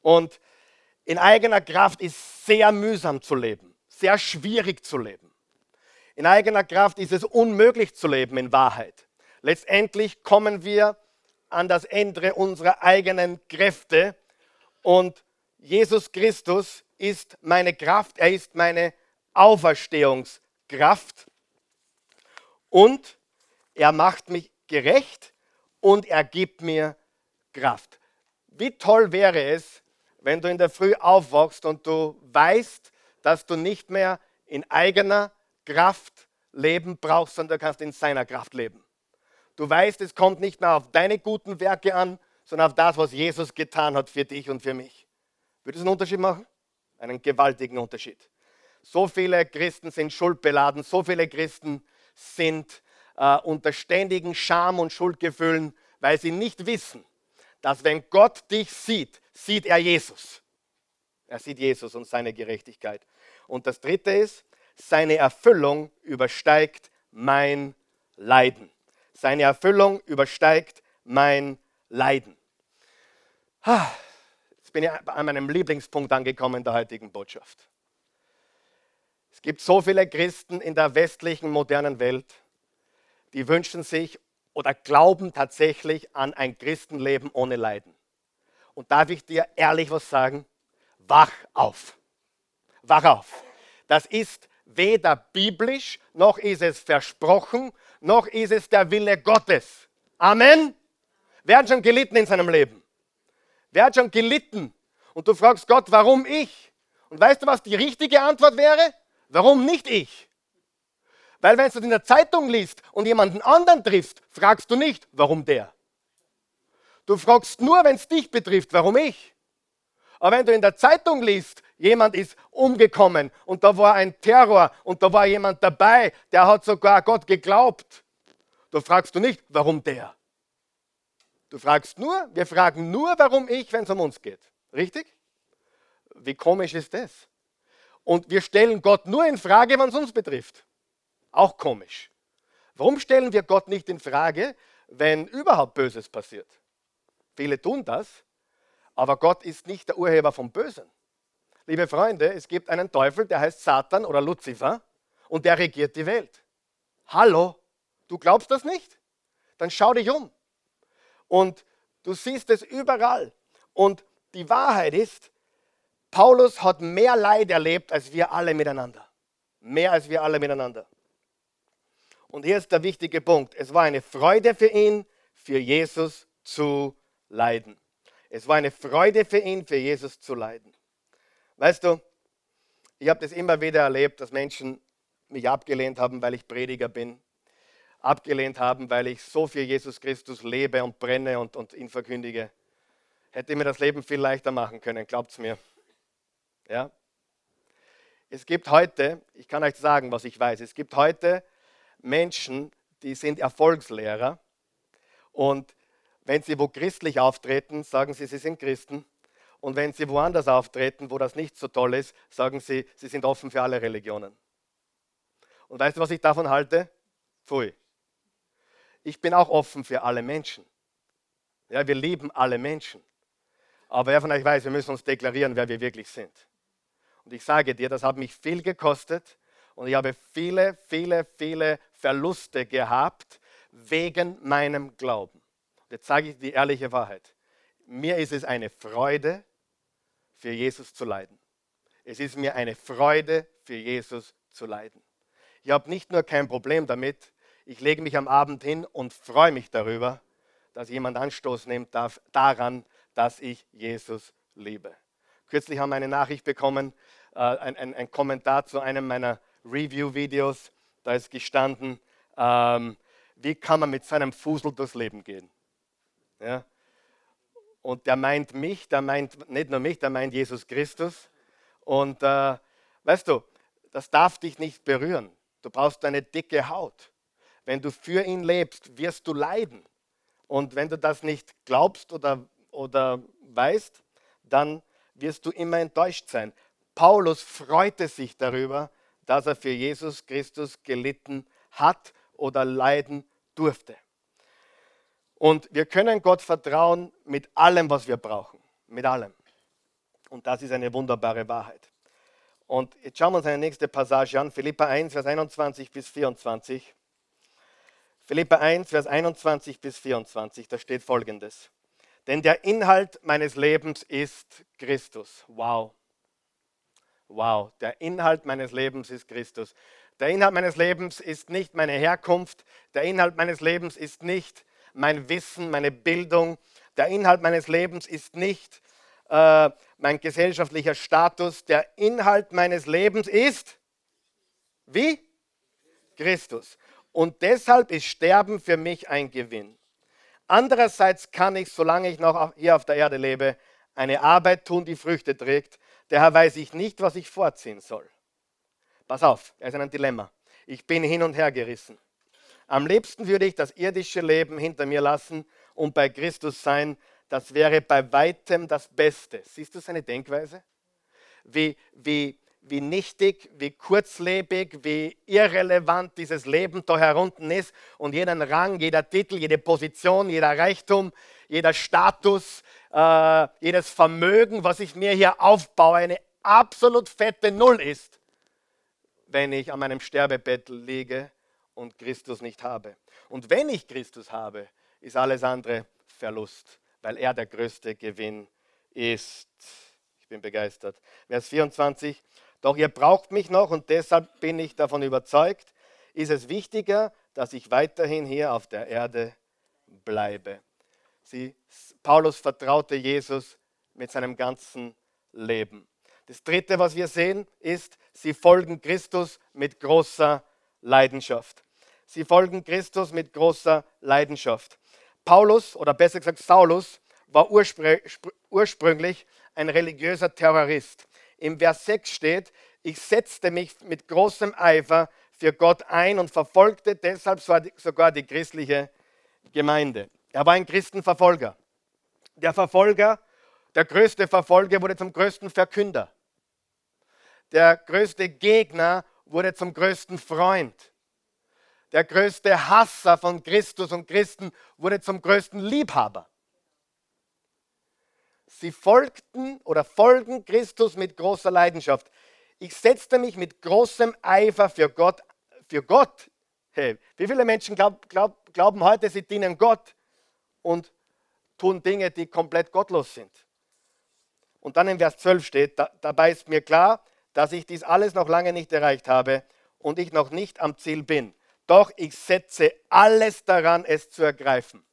Und in eigener Kraft ist sehr mühsam zu leben, sehr schwierig zu leben. In eigener Kraft ist es unmöglich zu leben in Wahrheit. Letztendlich kommen wir an das Ende unserer eigenen Kräfte und Jesus Christus ist meine Kraft, er ist meine Auferstehungskraft und er macht mich gerecht und er gibt mir Kraft. Wie toll wäre es, wenn du in der Früh aufwachst und du weißt, dass du nicht mehr in eigener Kraft leben brauchst, sondern du kannst in seiner Kraft leben. Du weißt, es kommt nicht mehr auf deine guten Werke an, sondern auf das, was Jesus getan hat für dich und für mich. Würde es einen Unterschied machen? Einen gewaltigen Unterschied. So viele Christen sind schuldbeladen, so viele Christen sind äh, unter ständigen Scham und Schuldgefühlen, weil sie nicht wissen, dass wenn Gott dich sieht, sieht er Jesus. Er sieht Jesus und seine Gerechtigkeit. Und das Dritte ist, seine Erfüllung übersteigt mein Leiden. Seine Erfüllung übersteigt mein Leiden. Jetzt bin ich an meinem Lieblingspunkt angekommen der heutigen Botschaft. Es gibt so viele Christen in der westlichen modernen Welt, die wünschen sich oder glauben tatsächlich an ein Christenleben ohne Leiden. Und darf ich dir ehrlich was sagen? Wach auf. Wach auf. Das ist weder biblisch, noch ist es versprochen, noch ist es der Wille Gottes. Amen. Wer hat schon gelitten in seinem Leben? Wer hat schon gelitten? Und du fragst Gott, warum ich? Und weißt du, was die richtige Antwort wäre? Warum nicht ich? Weil wenn du in der Zeitung liest und jemanden anderen triffst, fragst du nicht, warum der. Du fragst nur, wenn es dich betrifft, warum ich. Aber wenn du in der Zeitung liest, jemand ist umgekommen und da war ein Terror und da war jemand dabei, der hat sogar Gott geglaubt, du fragst du nicht, warum der. Du fragst nur, wir fragen nur, warum ich, wenn es um uns geht. Richtig? Wie komisch ist das? Und wir stellen Gott nur in Frage, wenn es uns betrifft. Auch komisch. Warum stellen wir Gott nicht in Frage, wenn überhaupt Böses passiert? Viele tun das, aber Gott ist nicht der Urheber vom Bösen. Liebe Freunde, es gibt einen Teufel, der heißt Satan oder Luzifer und der regiert die Welt. Hallo, du glaubst das nicht? Dann schau dich um. Und du siehst es überall. Und die Wahrheit ist, Paulus hat mehr Leid erlebt als wir alle miteinander. Mehr als wir alle miteinander. Und hier ist der wichtige Punkt. Es war eine Freude für ihn, für Jesus zu leiden. Es war eine Freude für ihn, für Jesus zu leiden. Weißt du, ich habe das immer wieder erlebt, dass Menschen mich abgelehnt haben, weil ich Prediger bin. Abgelehnt haben, weil ich so für Jesus Christus lebe und brenne und, und ihn verkündige. Hätte mir das Leben viel leichter machen können, glaubt es mir. Ja? Es gibt heute, ich kann euch sagen, was ich weiß, es gibt heute Menschen, die sind Erfolgslehrer und wenn sie wo christlich auftreten, sagen sie, sie sind Christen. Und wenn sie woanders auftreten, wo das nicht so toll ist, sagen sie, sie sind offen für alle Religionen. Und weißt du, was ich davon halte? Pfui. Ich bin auch offen für alle Menschen. Ja, wir lieben alle Menschen. Aber wer von euch weiß, wir müssen uns deklarieren, wer wir wirklich sind. Und ich sage dir, das hat mich viel gekostet und ich habe viele, viele, viele Verluste gehabt wegen meinem Glauben. Jetzt sage ich die ehrliche Wahrheit. Mir ist es eine Freude, für Jesus zu leiden. Es ist mir eine Freude, für Jesus zu leiden. Ich habe nicht nur kein Problem damit, Ich lege mich am Abend hin und freue mich darüber, dass jemand Anstoß nimmt darf, daran, dass ich Jesus liebe. Kürzlich haben wir eine Nachricht bekommen, äh, ein, ein, ein, Kommentar zu einem meiner Review-Videos. Da ist gestanden, ähm, wie kann man mit seinem Fusel durchs Leben gehen? Ja? Und der meint mich, der meint nicht nur mich, der meint Jesus Christus. Und äh, weißt du, das darf dich nicht berühren. Du brauchst eine dicke Haut. Wenn du für ihn lebst, wirst du leiden. Und wenn du das nicht glaubst oder, oder weißt, dann wirst du immer enttäuscht sein. Paulus freute sich darüber, dass er für Jesus Christus gelitten hat oder leiden durfte. Und wir können Gott vertrauen mit allem, was wir brauchen. Mit allem. Und das ist eine wunderbare Wahrheit. Und jetzt schauen wir uns eine nächste Passage an, Philippa 1, Vers 21 bis 24. Philippa 1, Vers 21 bis 24, da steht folgendes. Denn der Inhalt meines Lebens ist Christus. Wow. Wow, der Inhalt meines Lebens ist Christus. Der Inhalt meines Lebens ist nicht meine Herkunft. Der Inhalt meines Lebens ist nicht mein Wissen, meine Bildung. Der Inhalt meines Lebens ist nicht äh, mein gesellschaftlicher Status. Der Inhalt meines Lebens ist wie? Christus. Und deshalb ist Sterben für mich ein Gewinn. Andererseits kann ich, solange ich noch hier auf der Erde lebe, eine Arbeit tun, die Früchte trägt. Daher weiß ich nicht, was ich vorziehen soll. Pass auf, er ist ein Dilemma. Ich bin hin und her gerissen. Am liebsten würde ich das irdische Leben hinter mir lassen und bei Christus sein, das wäre bei weitem das Beste. Siehst du seine Denkweise? Wie, wie, wie nichtig, wie kurzlebig, wie irrelevant dieses Leben da herunten ist und jeden Rang, jeder Titel, jede Position, jeder Reichtum, jeder Status, äh, jedes Vermögen, was ich mir hier aufbaue, eine absolut fette Null ist, wenn ich an meinem Sterbebett liege und Christus nicht habe. Und wenn ich Christus habe, ist alles andere Verlust weil er der größte Gewinn ist. Ich bin begeistert. Vers 24. Doch ihr braucht mich noch und deshalb bin ich davon überzeugt, ist es wichtiger, dass ich weiterhin hier auf der Erde bleibe. Sie, Paulus vertraute Jesus mit seinem ganzen Leben. Das Dritte, was wir sehen, ist, sie folgen Christus mit großer Leidenschaft. Sie folgen Christus mit großer Leidenschaft. Paulus, oder besser gesagt Saulus, war ursprünglich ein religiöser Terrorist. Im Vers 6 steht, ich setzte mich mit großem Eifer für Gott ein und verfolgte deshalb sogar die christliche Gemeinde. Er war ein Christenverfolger. Der Verfolger, der größte Verfolger wurde zum größten Verkünder. Der größte Gegner wurde zum größten Freund der größte Hasser von Christus und Christen, wurde zum größten Liebhaber. Sie folgten oder folgen Christus mit großer Leidenschaft. Ich setzte mich mit großem Eifer für Gott. Für Gott. Hey, wie viele Menschen glaub, glaub, glauben heute, sie dienen Gott und tun Dinge, die komplett gottlos sind? Und dann in Vers 12 steht, da, dabei ist mir klar, dass ich dies alles noch lange nicht erreicht habe und ich noch nicht am Ziel bin doch ich setze alles daran, es zu ergreifen.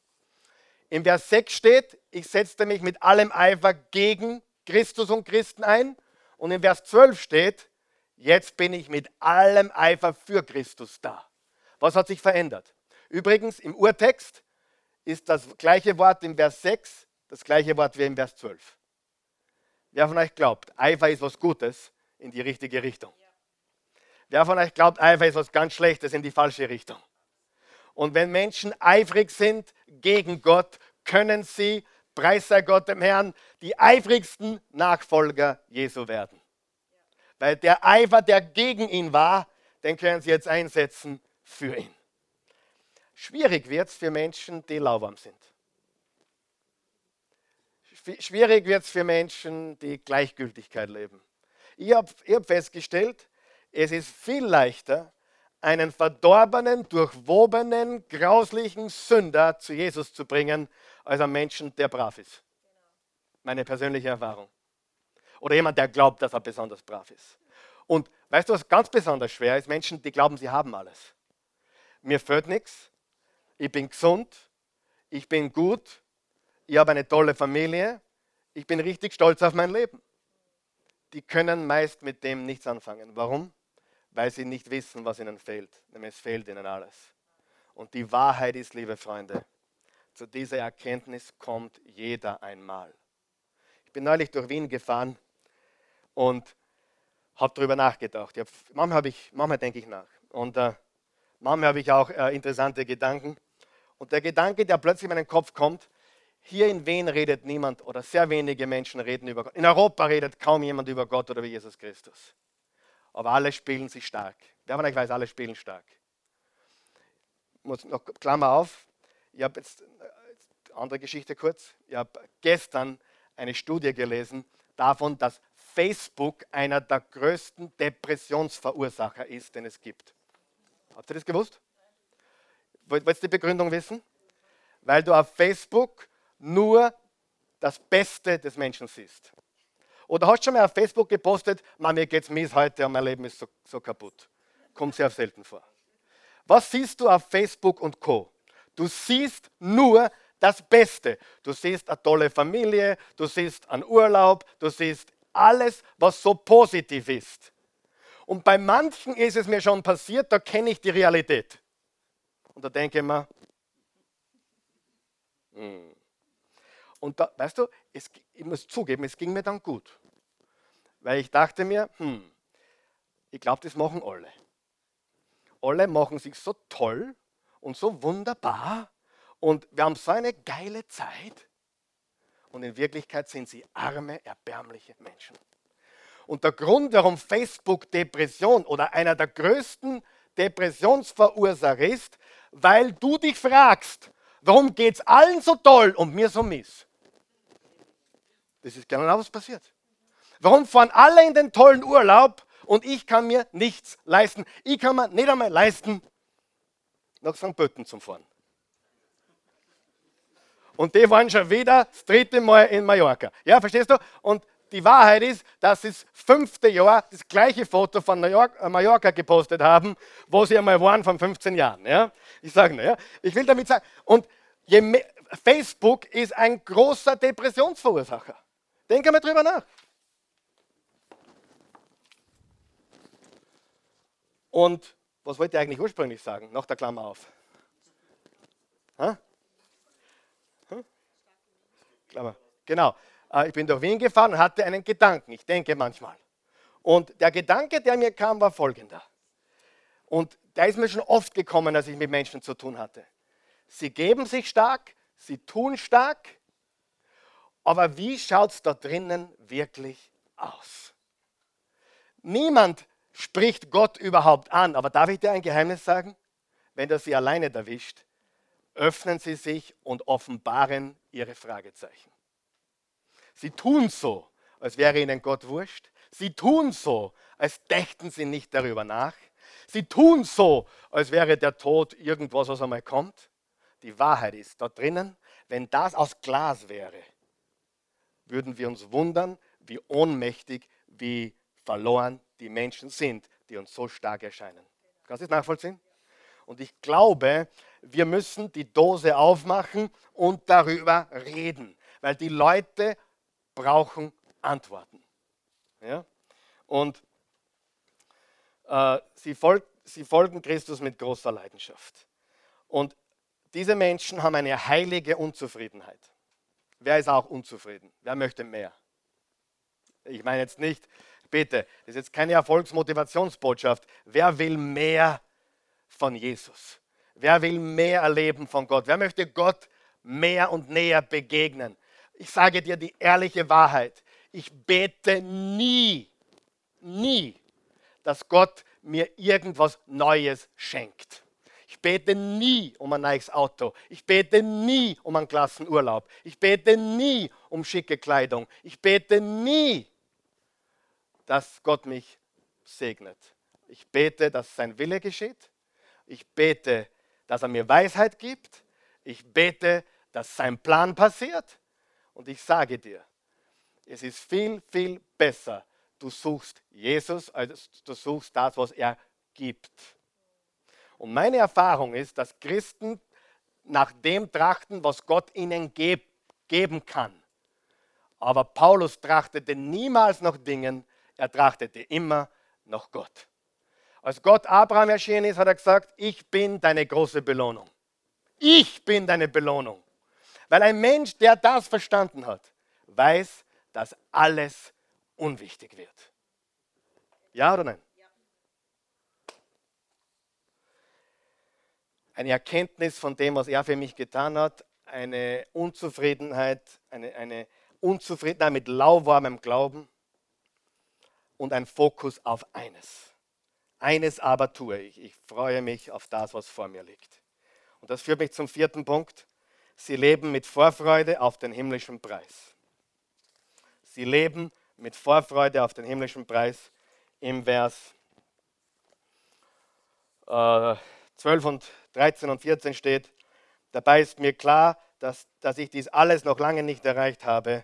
Im Vers 6 steht, ich setzte mich mit allem Eifer gegen Christus und Christen ein. Und im Vers 12 steht, jetzt bin ich mit allem Eifer für Christus da. Was hat sich verändert? Übrigens, im Urtext ist das gleiche Wort im Vers 6 das gleiche Wort wie im Vers 12. Wer von euch glaubt, Eifer ist was Gutes in die richtige Richtung? Wer von euch glaubt, Eifer ist was ganz Schlechtes in die falsche Richtung? Und wenn Menschen eifrig sind gegen Gott, können sie, preis sei Gott dem Herrn, die eifrigsten Nachfolger Jesu werden. Weil der Eifer, der gegen ihn war, den können sie jetzt einsetzen für ihn. Schwierig wird es für Menschen, die lauwarm sind. Schwierig wird es für Menschen, die Gleichgültigkeit leben. Ich habe hab festgestellt, es ist viel leichter, einen verdorbenen, durchwobenen, grauslichen Sünder zu Jesus zu bringen, als einen Menschen, der brav ist. Meine persönliche Erfahrung. Oder jemand, der glaubt, dass er besonders brav ist. Und weißt du, was ganz besonders schwer ist? Menschen, die glauben, sie haben alles. mir fehlt nichts, ich bin gesund, ich bin gut, ich habe eine tolle Familie, ich bin richtig stolz auf mein Leben. Die können meist mit dem nichts anfangen. Warum? Weil sie nicht wissen, was ihnen fehlt. Nämlich es fehlt ihnen alles. Und die Wahrheit ist, liebe Freunde, zu dieser Erkenntnis kommt jeder einmal. Ich bin neulich durch Wien gefahren und habe darüber nachgedacht. Hab, manchmal, habe ich, manchmal denke ich nach. Und äh, manchmal habe ich auch äh, interessante Gedanken. Und der Gedanke, der plötzlich in meinen Kopf kommt, hier in Wien redet niemand oder sehr wenige Menschen reden über Gott. In Europa redet kaum jemand über Gott oder über Jesus Christus. Aber alle spielen sich stark. Wer von euch weiß, alle spielen stark. Muss noch Klammer auf. Ich habe jetzt äh, andere Geschichte kurz. Ich habe gestern eine Studie gelesen davon, dass Facebook einer der größten Depressionsverursacher ist, den es gibt. Habt ihr das gewusst? Wollt ihr die Begründung wissen? Weil du auf Facebook nur das Beste des Menschen siehst. Oder hast du schon mal auf Facebook gepostet, mir geht's mies heute und mein Leben ist so, so kaputt. Kommt sehr selten vor. Was siehst du auf Facebook und Co? Du siehst nur das Beste. Du siehst eine tolle Familie, du siehst einen Urlaub, du siehst alles, was so positiv ist. Und bei manchen ist es mir schon passiert, da kenne ich die Realität. Und da denke ich mir, hm. und da, weißt du, es, ich muss zugeben, es ging mir dann gut. Weil ich dachte mir, hm, ich glaube, das machen alle. Alle machen sich so toll und so wunderbar und wir haben so eine geile Zeit und in Wirklichkeit sind sie arme, erbärmliche Menschen. Und der Grund, warum Facebook Depression oder einer der größten Depressionsverursacher ist, weil du dich fragst, warum geht es allen so toll und mir so mies? Das ist genau was passiert. Warum fahren alle in den tollen Urlaub und ich kann mir nichts leisten? Ich kann mir nicht einmal leisten, nach St. Pölten zu fahren. Und die waren schon wieder das dritte Mal in Mallorca. Ja, verstehst du? Und die Wahrheit ist, dass sie das fünfte Jahr das gleiche Foto von äh, Mallorca gepostet haben, wo sie einmal waren von 15 Jahren. Ja? Ich sage nur, ja? ich will damit sagen, und mehr, Facebook ist ein großer Depressionsverursacher. Denk einmal drüber nach. Und was wollte ich eigentlich ursprünglich sagen? Nach der Klammer auf. Ha? Klammer. Genau. Äh, ich bin durch Wien gefahren und hatte einen Gedanken. Ich denke manchmal. Und der Gedanke, der mir kam, war folgender. Und der ist mir schon oft gekommen, als ich mit Menschen zu tun hatte. Sie geben sich stark, sie tun stark, aber wie schaut es da drinnen wirklich aus? Niemand spricht Gott überhaupt an, aber darf ich dir ein Geheimnis sagen? Wenn er sie alleine erwischt, öffnen sie sich und offenbaren ihre Fragezeichen. Sie tun so, als wäre ihnen Gott wurscht. Sie tun so, als dächten sie nicht darüber nach. Sie tun so, als wäre der Tod irgendwas, was einmal kommt. Die Wahrheit ist, da drinnen, wenn das aus Glas wäre, würden wir uns wundern, wie ohnmächtig, wie verloren die Menschen sind, die uns so stark erscheinen. Kannst du das nachvollziehen? Und ich glaube, wir müssen die Dose aufmachen und darüber reden, weil die Leute brauchen Antworten. Ja? Und äh, sie, folg, sie folgen Christus mit großer Leidenschaft. Und diese Menschen haben eine heilige Unzufriedenheit. Wer ist auch unzufrieden? Wer möchte mehr? Ich meine jetzt nicht, bitte, das ist jetzt keine Erfolgsmotivationsbotschaft. Wer will mehr von Jesus? Wer will mehr erleben von Gott? Wer möchte Gott mehr und näher begegnen? Ich sage dir die ehrliche Wahrheit. Ich bete nie, nie, dass Gott mir irgendwas Neues schenkt. Ich bete nie um ein neues Auto. Ich bete nie um einen klassen Urlaub. Ich bete nie um schicke Kleidung. Ich bete nie, dass Gott mich segnet. Ich bete, dass sein Wille geschieht. Ich bete, dass er mir Weisheit gibt. Ich bete, dass sein Plan passiert. Und ich sage dir, es ist viel, viel besser, du suchst Jesus, als du suchst das, was er gibt. Und meine Erfahrung ist, dass Christen nach dem trachten, was Gott ihnen geb geben kann. Aber Paulus trachtete niemals nach Dingen, er trachtete immer nach Gott. Als Gott Abraham erschienen ist, hat er gesagt, ich bin deine große Belohnung. Ich bin deine Belohnung. Weil ein Mensch, der das verstanden hat, weiß, dass alles unwichtig wird. Ja oder nein? Eine Erkenntnis von dem, was er für mich getan hat, eine Unzufriedenheit, eine, eine Unzufriedenheit mit lauwarmem Glauben und ein Fokus auf eines. Eines aber tue ich. Ich freue mich auf das, was vor mir liegt. Und das führt mich zum vierten Punkt. Sie leben mit Vorfreude auf den himmlischen Preis. Sie leben mit Vorfreude auf den himmlischen Preis im Vers äh, 12 und 13 und 14 steht, dabei ist mir klar, dass, dass ich dies alles noch lange nicht erreicht habe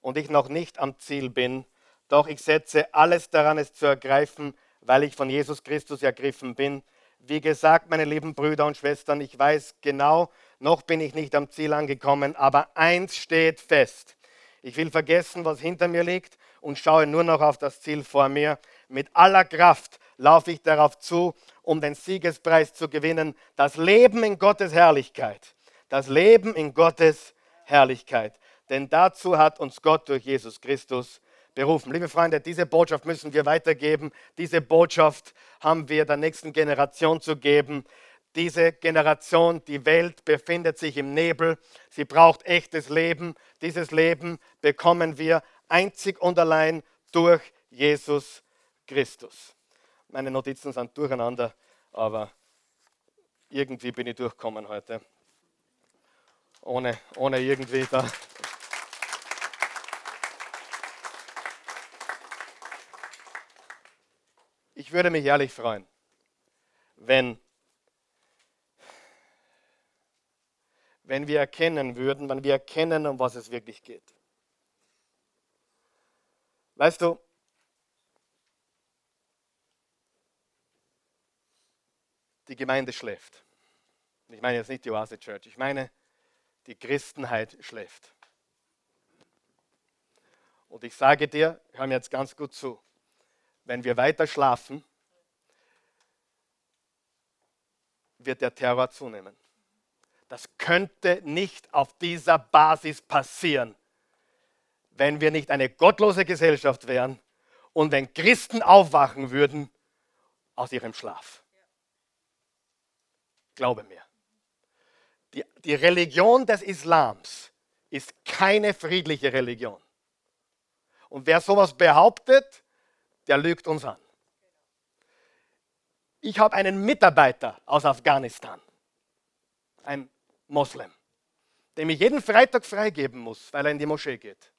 und ich noch nicht am Ziel bin, doch ich setze alles daran, es zu ergreifen, weil ich von Jesus Christus ergriffen bin. Wie gesagt, meine lieben Brüder und Schwestern, ich weiß genau, noch bin ich nicht am Ziel angekommen, aber eins steht fest. Ich will vergessen, was hinter mir liegt und schaue nur noch auf das Ziel vor mir. Mit aller Kraft laufe ich darauf zu, um den Siegespreis zu gewinnen. Das Leben in Gottes Herrlichkeit. Das Leben in Gottes Herrlichkeit. Denn dazu hat uns Gott durch Jesus Christus berufen. Liebe Freunde, diese Botschaft müssen wir weitergeben. Diese Botschaft haben wir der nächsten Generation zu geben. Diese Generation, die Welt befindet sich im Nebel. Sie braucht echtes Leben. Dieses Leben bekommen wir einzig und allein durch Jesus Christus. Meine Notizen sind durcheinander, aber irgendwie bin ich durchgekommen heute. Ohne, ohne irgendwie da. Ich würde mich ehrlich freuen, wenn wenn wir erkennen würden, wenn wir erkennen, um was es wirklich geht. Weißt du, die Gemeinde schläft. Ich meine jetzt nicht die Oase Church, ich meine, die Christenheit schläft. Und ich sage dir, hör mir jetzt ganz gut zu, wenn wir weiter schlafen, wird der Terror zunehmen. Das könnte nicht auf dieser Basis passieren, wenn wir nicht eine gottlose Gesellschaft wären und wenn Christen aufwachen würden aus ihrem Schlaf. Glaube mir. Die, die Religion des Islams ist keine friedliche Religion. Und wer sowas behauptet, der lügt uns an. Ich habe einen Mitarbeiter aus Afghanistan, ein Moslem, dem ich jeden Freitag freigeben muss, weil er in die Moschee geht.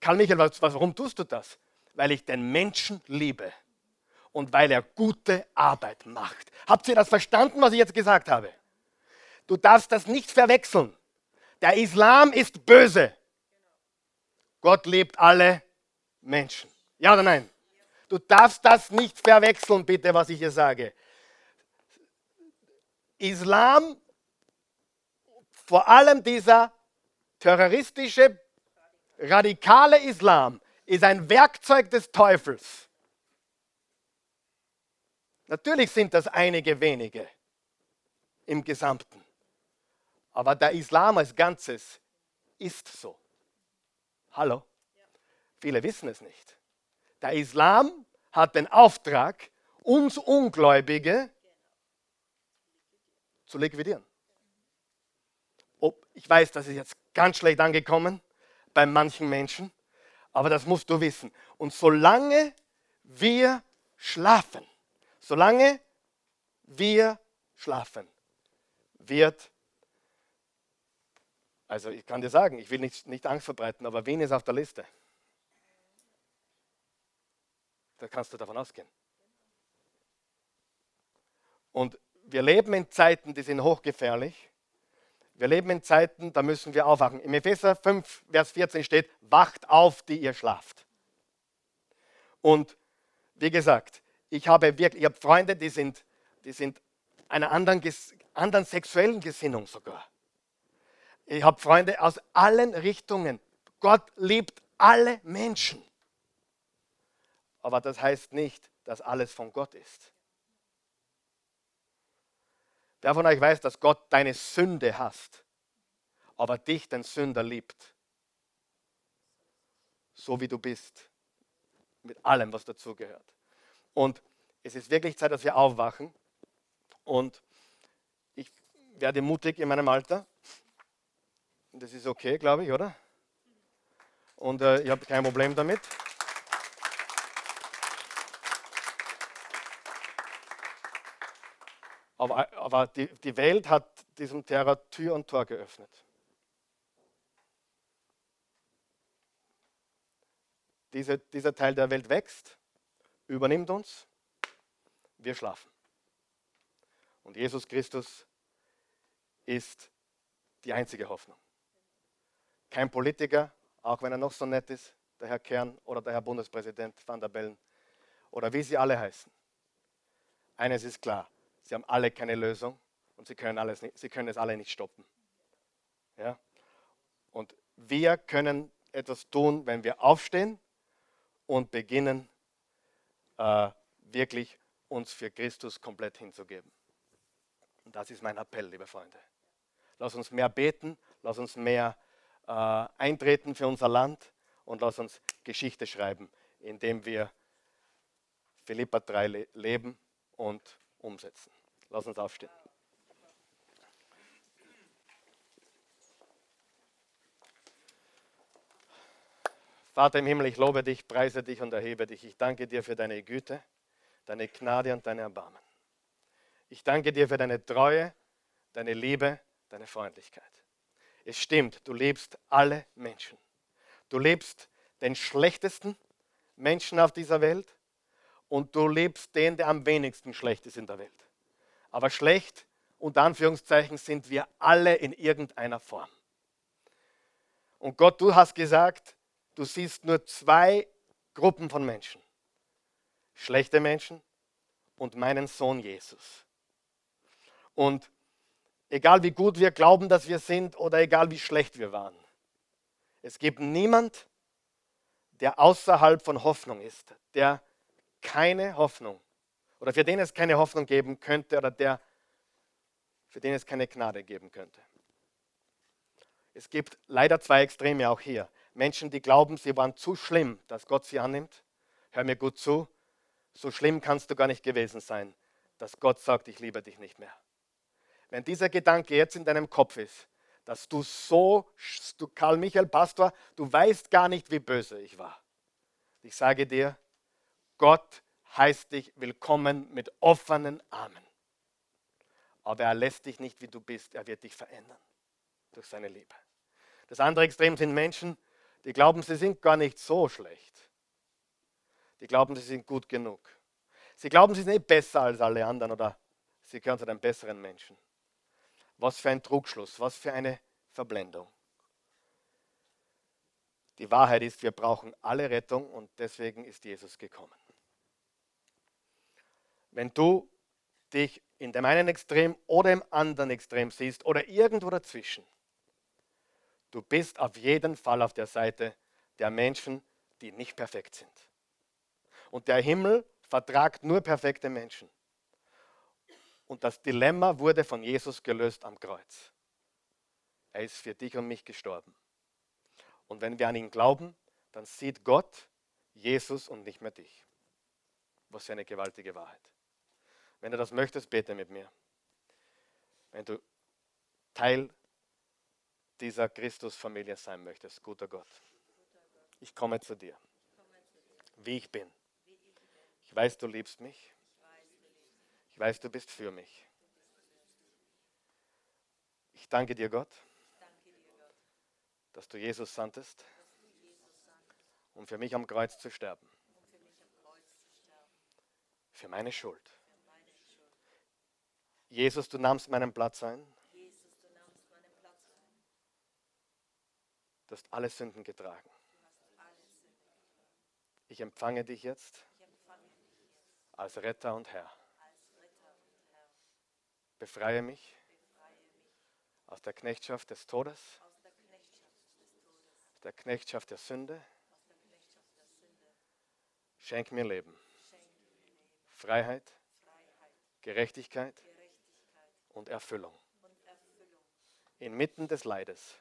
Karl Michael, warum tust du das? Weil ich den Menschen liebe und weil er gute Arbeit macht. Habt ihr das verstanden, was ich jetzt gesagt habe? Du darfst das nicht verwechseln. Der Islam ist böse. Gott liebt alle Menschen. Ja oder nein? Du darfst das nicht verwechseln, bitte, was ich hier sage. Islam vor allem dieser terroristische, radikale Islam ist ein Werkzeug des Teufels. Natürlich sind das einige wenige im Gesamten. Aber der Islam als Ganzes ist so. Hallo? Viele wissen es nicht. Der Islam hat den Auftrag, uns Ungläubige zu liquidieren ob, ich weiß, das ist jetzt ganz schlecht angekommen bei manchen Menschen, aber das musst du wissen. Und solange wir schlafen, solange wir schlafen, wird, also ich kann dir sagen, ich will nicht, nicht Angst verbreiten, aber Wien ist auf der Liste. Da kannst du davon ausgehen. Und wir leben in Zeiten, die sind hochgefährlich. Wir leben in Zeiten, da müssen wir aufwachen. Im Epheser 5, Vers 14 steht, wacht auf, die ihr schlaft. Und wie gesagt, ich habe wirklich, ich habe Freunde, die sind die sind einer anderen, anderen sexuellen Gesinnung sogar. Ich habe Freunde aus allen Richtungen. Gott liebt alle Menschen. Aber das heißt nicht, dass alles von Gott ist. Wer von euch weiß, dass Gott deine Sünde hasst, aber dich, den Sünder, liebt? So wie du bist. Mit allem, was dazugehört. Und es ist wirklich Zeit, dass wir aufwachen. Und ich werde mutig in meinem Alter. Das ist okay, glaube ich, oder? Und äh, ich habe kein Problem damit. Aber, aber die, die Welt hat diesem Terror Tür und Tor geöffnet. Diese, dieser Teil der Welt wächst, übernimmt uns, wir schlafen. Und Jesus Christus ist die einzige Hoffnung. Kein Politiker, auch wenn er noch so nett ist, der Herr Kern oder der Herr Bundespräsident Van der Bellen oder wie sie alle heißen. Eines ist klar, sie haben alle keine Lösung und sie können, alles nicht, sie können es alle nicht stoppen. Ja? Und wir können etwas tun, wenn wir aufstehen und beginnen, wirklich uns für Christus komplett hinzugeben. Und das ist mein Appell, liebe Freunde. Lass uns mehr beten, lass uns mehr äh, eintreten für unser Land und lass uns Geschichte schreiben, indem wir Philippa 3 le leben und umsetzen. Lass uns aufstehen. Vater im Himmel, ich lobe dich, preise dich und erhebe dich. Ich danke dir für deine Güte, deine Gnade und deine Erbarmen. Ich danke dir für deine Treue, deine Liebe, deine Freundlichkeit. Es stimmt, du liebst alle Menschen. Du liebst den schlechtesten Menschen auf dieser Welt und du liebst den, der am wenigsten schlecht ist in der Welt. Aber schlecht, unter Anführungszeichen, sind wir alle in irgendeiner Form. Und Gott, du hast gesagt, du siehst nur zwei Gruppen von Menschen. Schlechte Menschen und meinen Sohn Jesus. Und egal wie gut wir glauben, dass wir sind oder egal wie schlecht wir waren, es gibt niemand, der außerhalb von Hoffnung ist, der keine Hoffnung oder für den es keine Hoffnung geben könnte oder der für den es keine Gnade geben könnte. Es gibt leider zwei Extreme auch hier. Menschen, die glauben, sie waren zu schlimm, dass Gott sie annimmt. Hör mir gut zu, so schlimm kannst du gar nicht gewesen sein, dass Gott sagt, ich liebe dich nicht mehr wenn dieser Gedanke jetzt in deinem Kopf ist, dass du so, du Karl Michael Pastor, du weißt gar nicht, wie böse ich war. Ich sage dir, Gott heißt dich willkommen mit offenen Armen. Aber er lässt dich nicht, wie du bist. Er wird dich verändern durch seine Liebe. Das andere Extrem sind Menschen, die glauben, sie sind gar nicht so schlecht. Die glauben, sie sind gut genug. Sie glauben, sie sind nicht besser als alle anderen oder sie gehören zu den besseren Menschen. Was für ein Trugschluss, was für eine Verblendung. Die Wahrheit ist, wir brauchen alle Rettung und deswegen ist Jesus gekommen. Wenn du dich in dem einen Extrem oder im anderen Extrem siehst oder irgendwo dazwischen, du bist auf jeden Fall auf der Seite der Menschen, die nicht perfekt sind. Und der Himmel vertragt nur perfekte Menschen. Und das Dilemma wurde von Jesus gelöst am Kreuz. Er ist für dich und mich gestorben. Und wenn wir an ihn glauben, dann sieht Gott Jesus und nicht mehr dich. Was für eine gewaltige Wahrheit. Wenn du das möchtest, bete mit mir. Wenn du Teil dieser Christusfamilie sein möchtest, guter Gott, ich komme zu dir, wie ich bin. Ich weiß, du liebst mich. Ich weiß, du bist für mich. Ich danke dir, Gott, dass du Jesus sandtest, um für mich am Kreuz zu sterben. Für meine Schuld. Jesus, du nahmst meinen Platz ein. Du hast alle Sünden getragen. Ich empfange dich jetzt als Retter und Herr. Befreie mich aus der Knechtschaft des Todes, aus der Knechtschaft der Sünde. Schenk mir Leben, Freiheit, Gerechtigkeit und Erfüllung. Inmitten des Leides,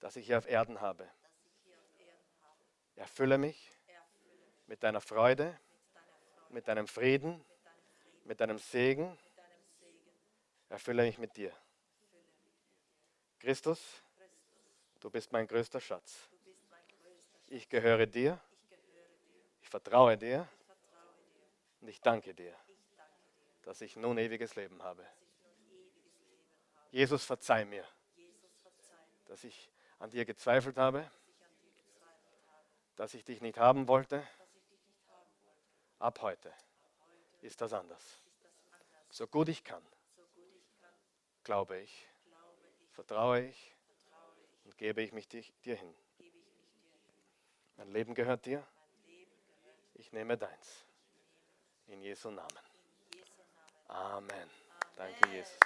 das ich hier auf Erden habe. Erfülle mich mit deiner Freude, mit deinem Frieden, mit deinem Segen. Erfülle mich mit dir. Christus, du bist mein größter Schatz. Ich gehöre dir. Ich vertraue dir. Und ich danke dir, dass ich nun ewiges Leben habe. Jesus, verzeih mir, dass ich an dir gezweifelt habe, dass ich dich nicht haben wollte. Ab heute ist das anders. So gut ich kann, glaube ich, vertraue ich und gebe ich mich dir hin. Mein Leben gehört dir. Ich nehme deins. In Jesu Namen. Amen. Danke, Jesus.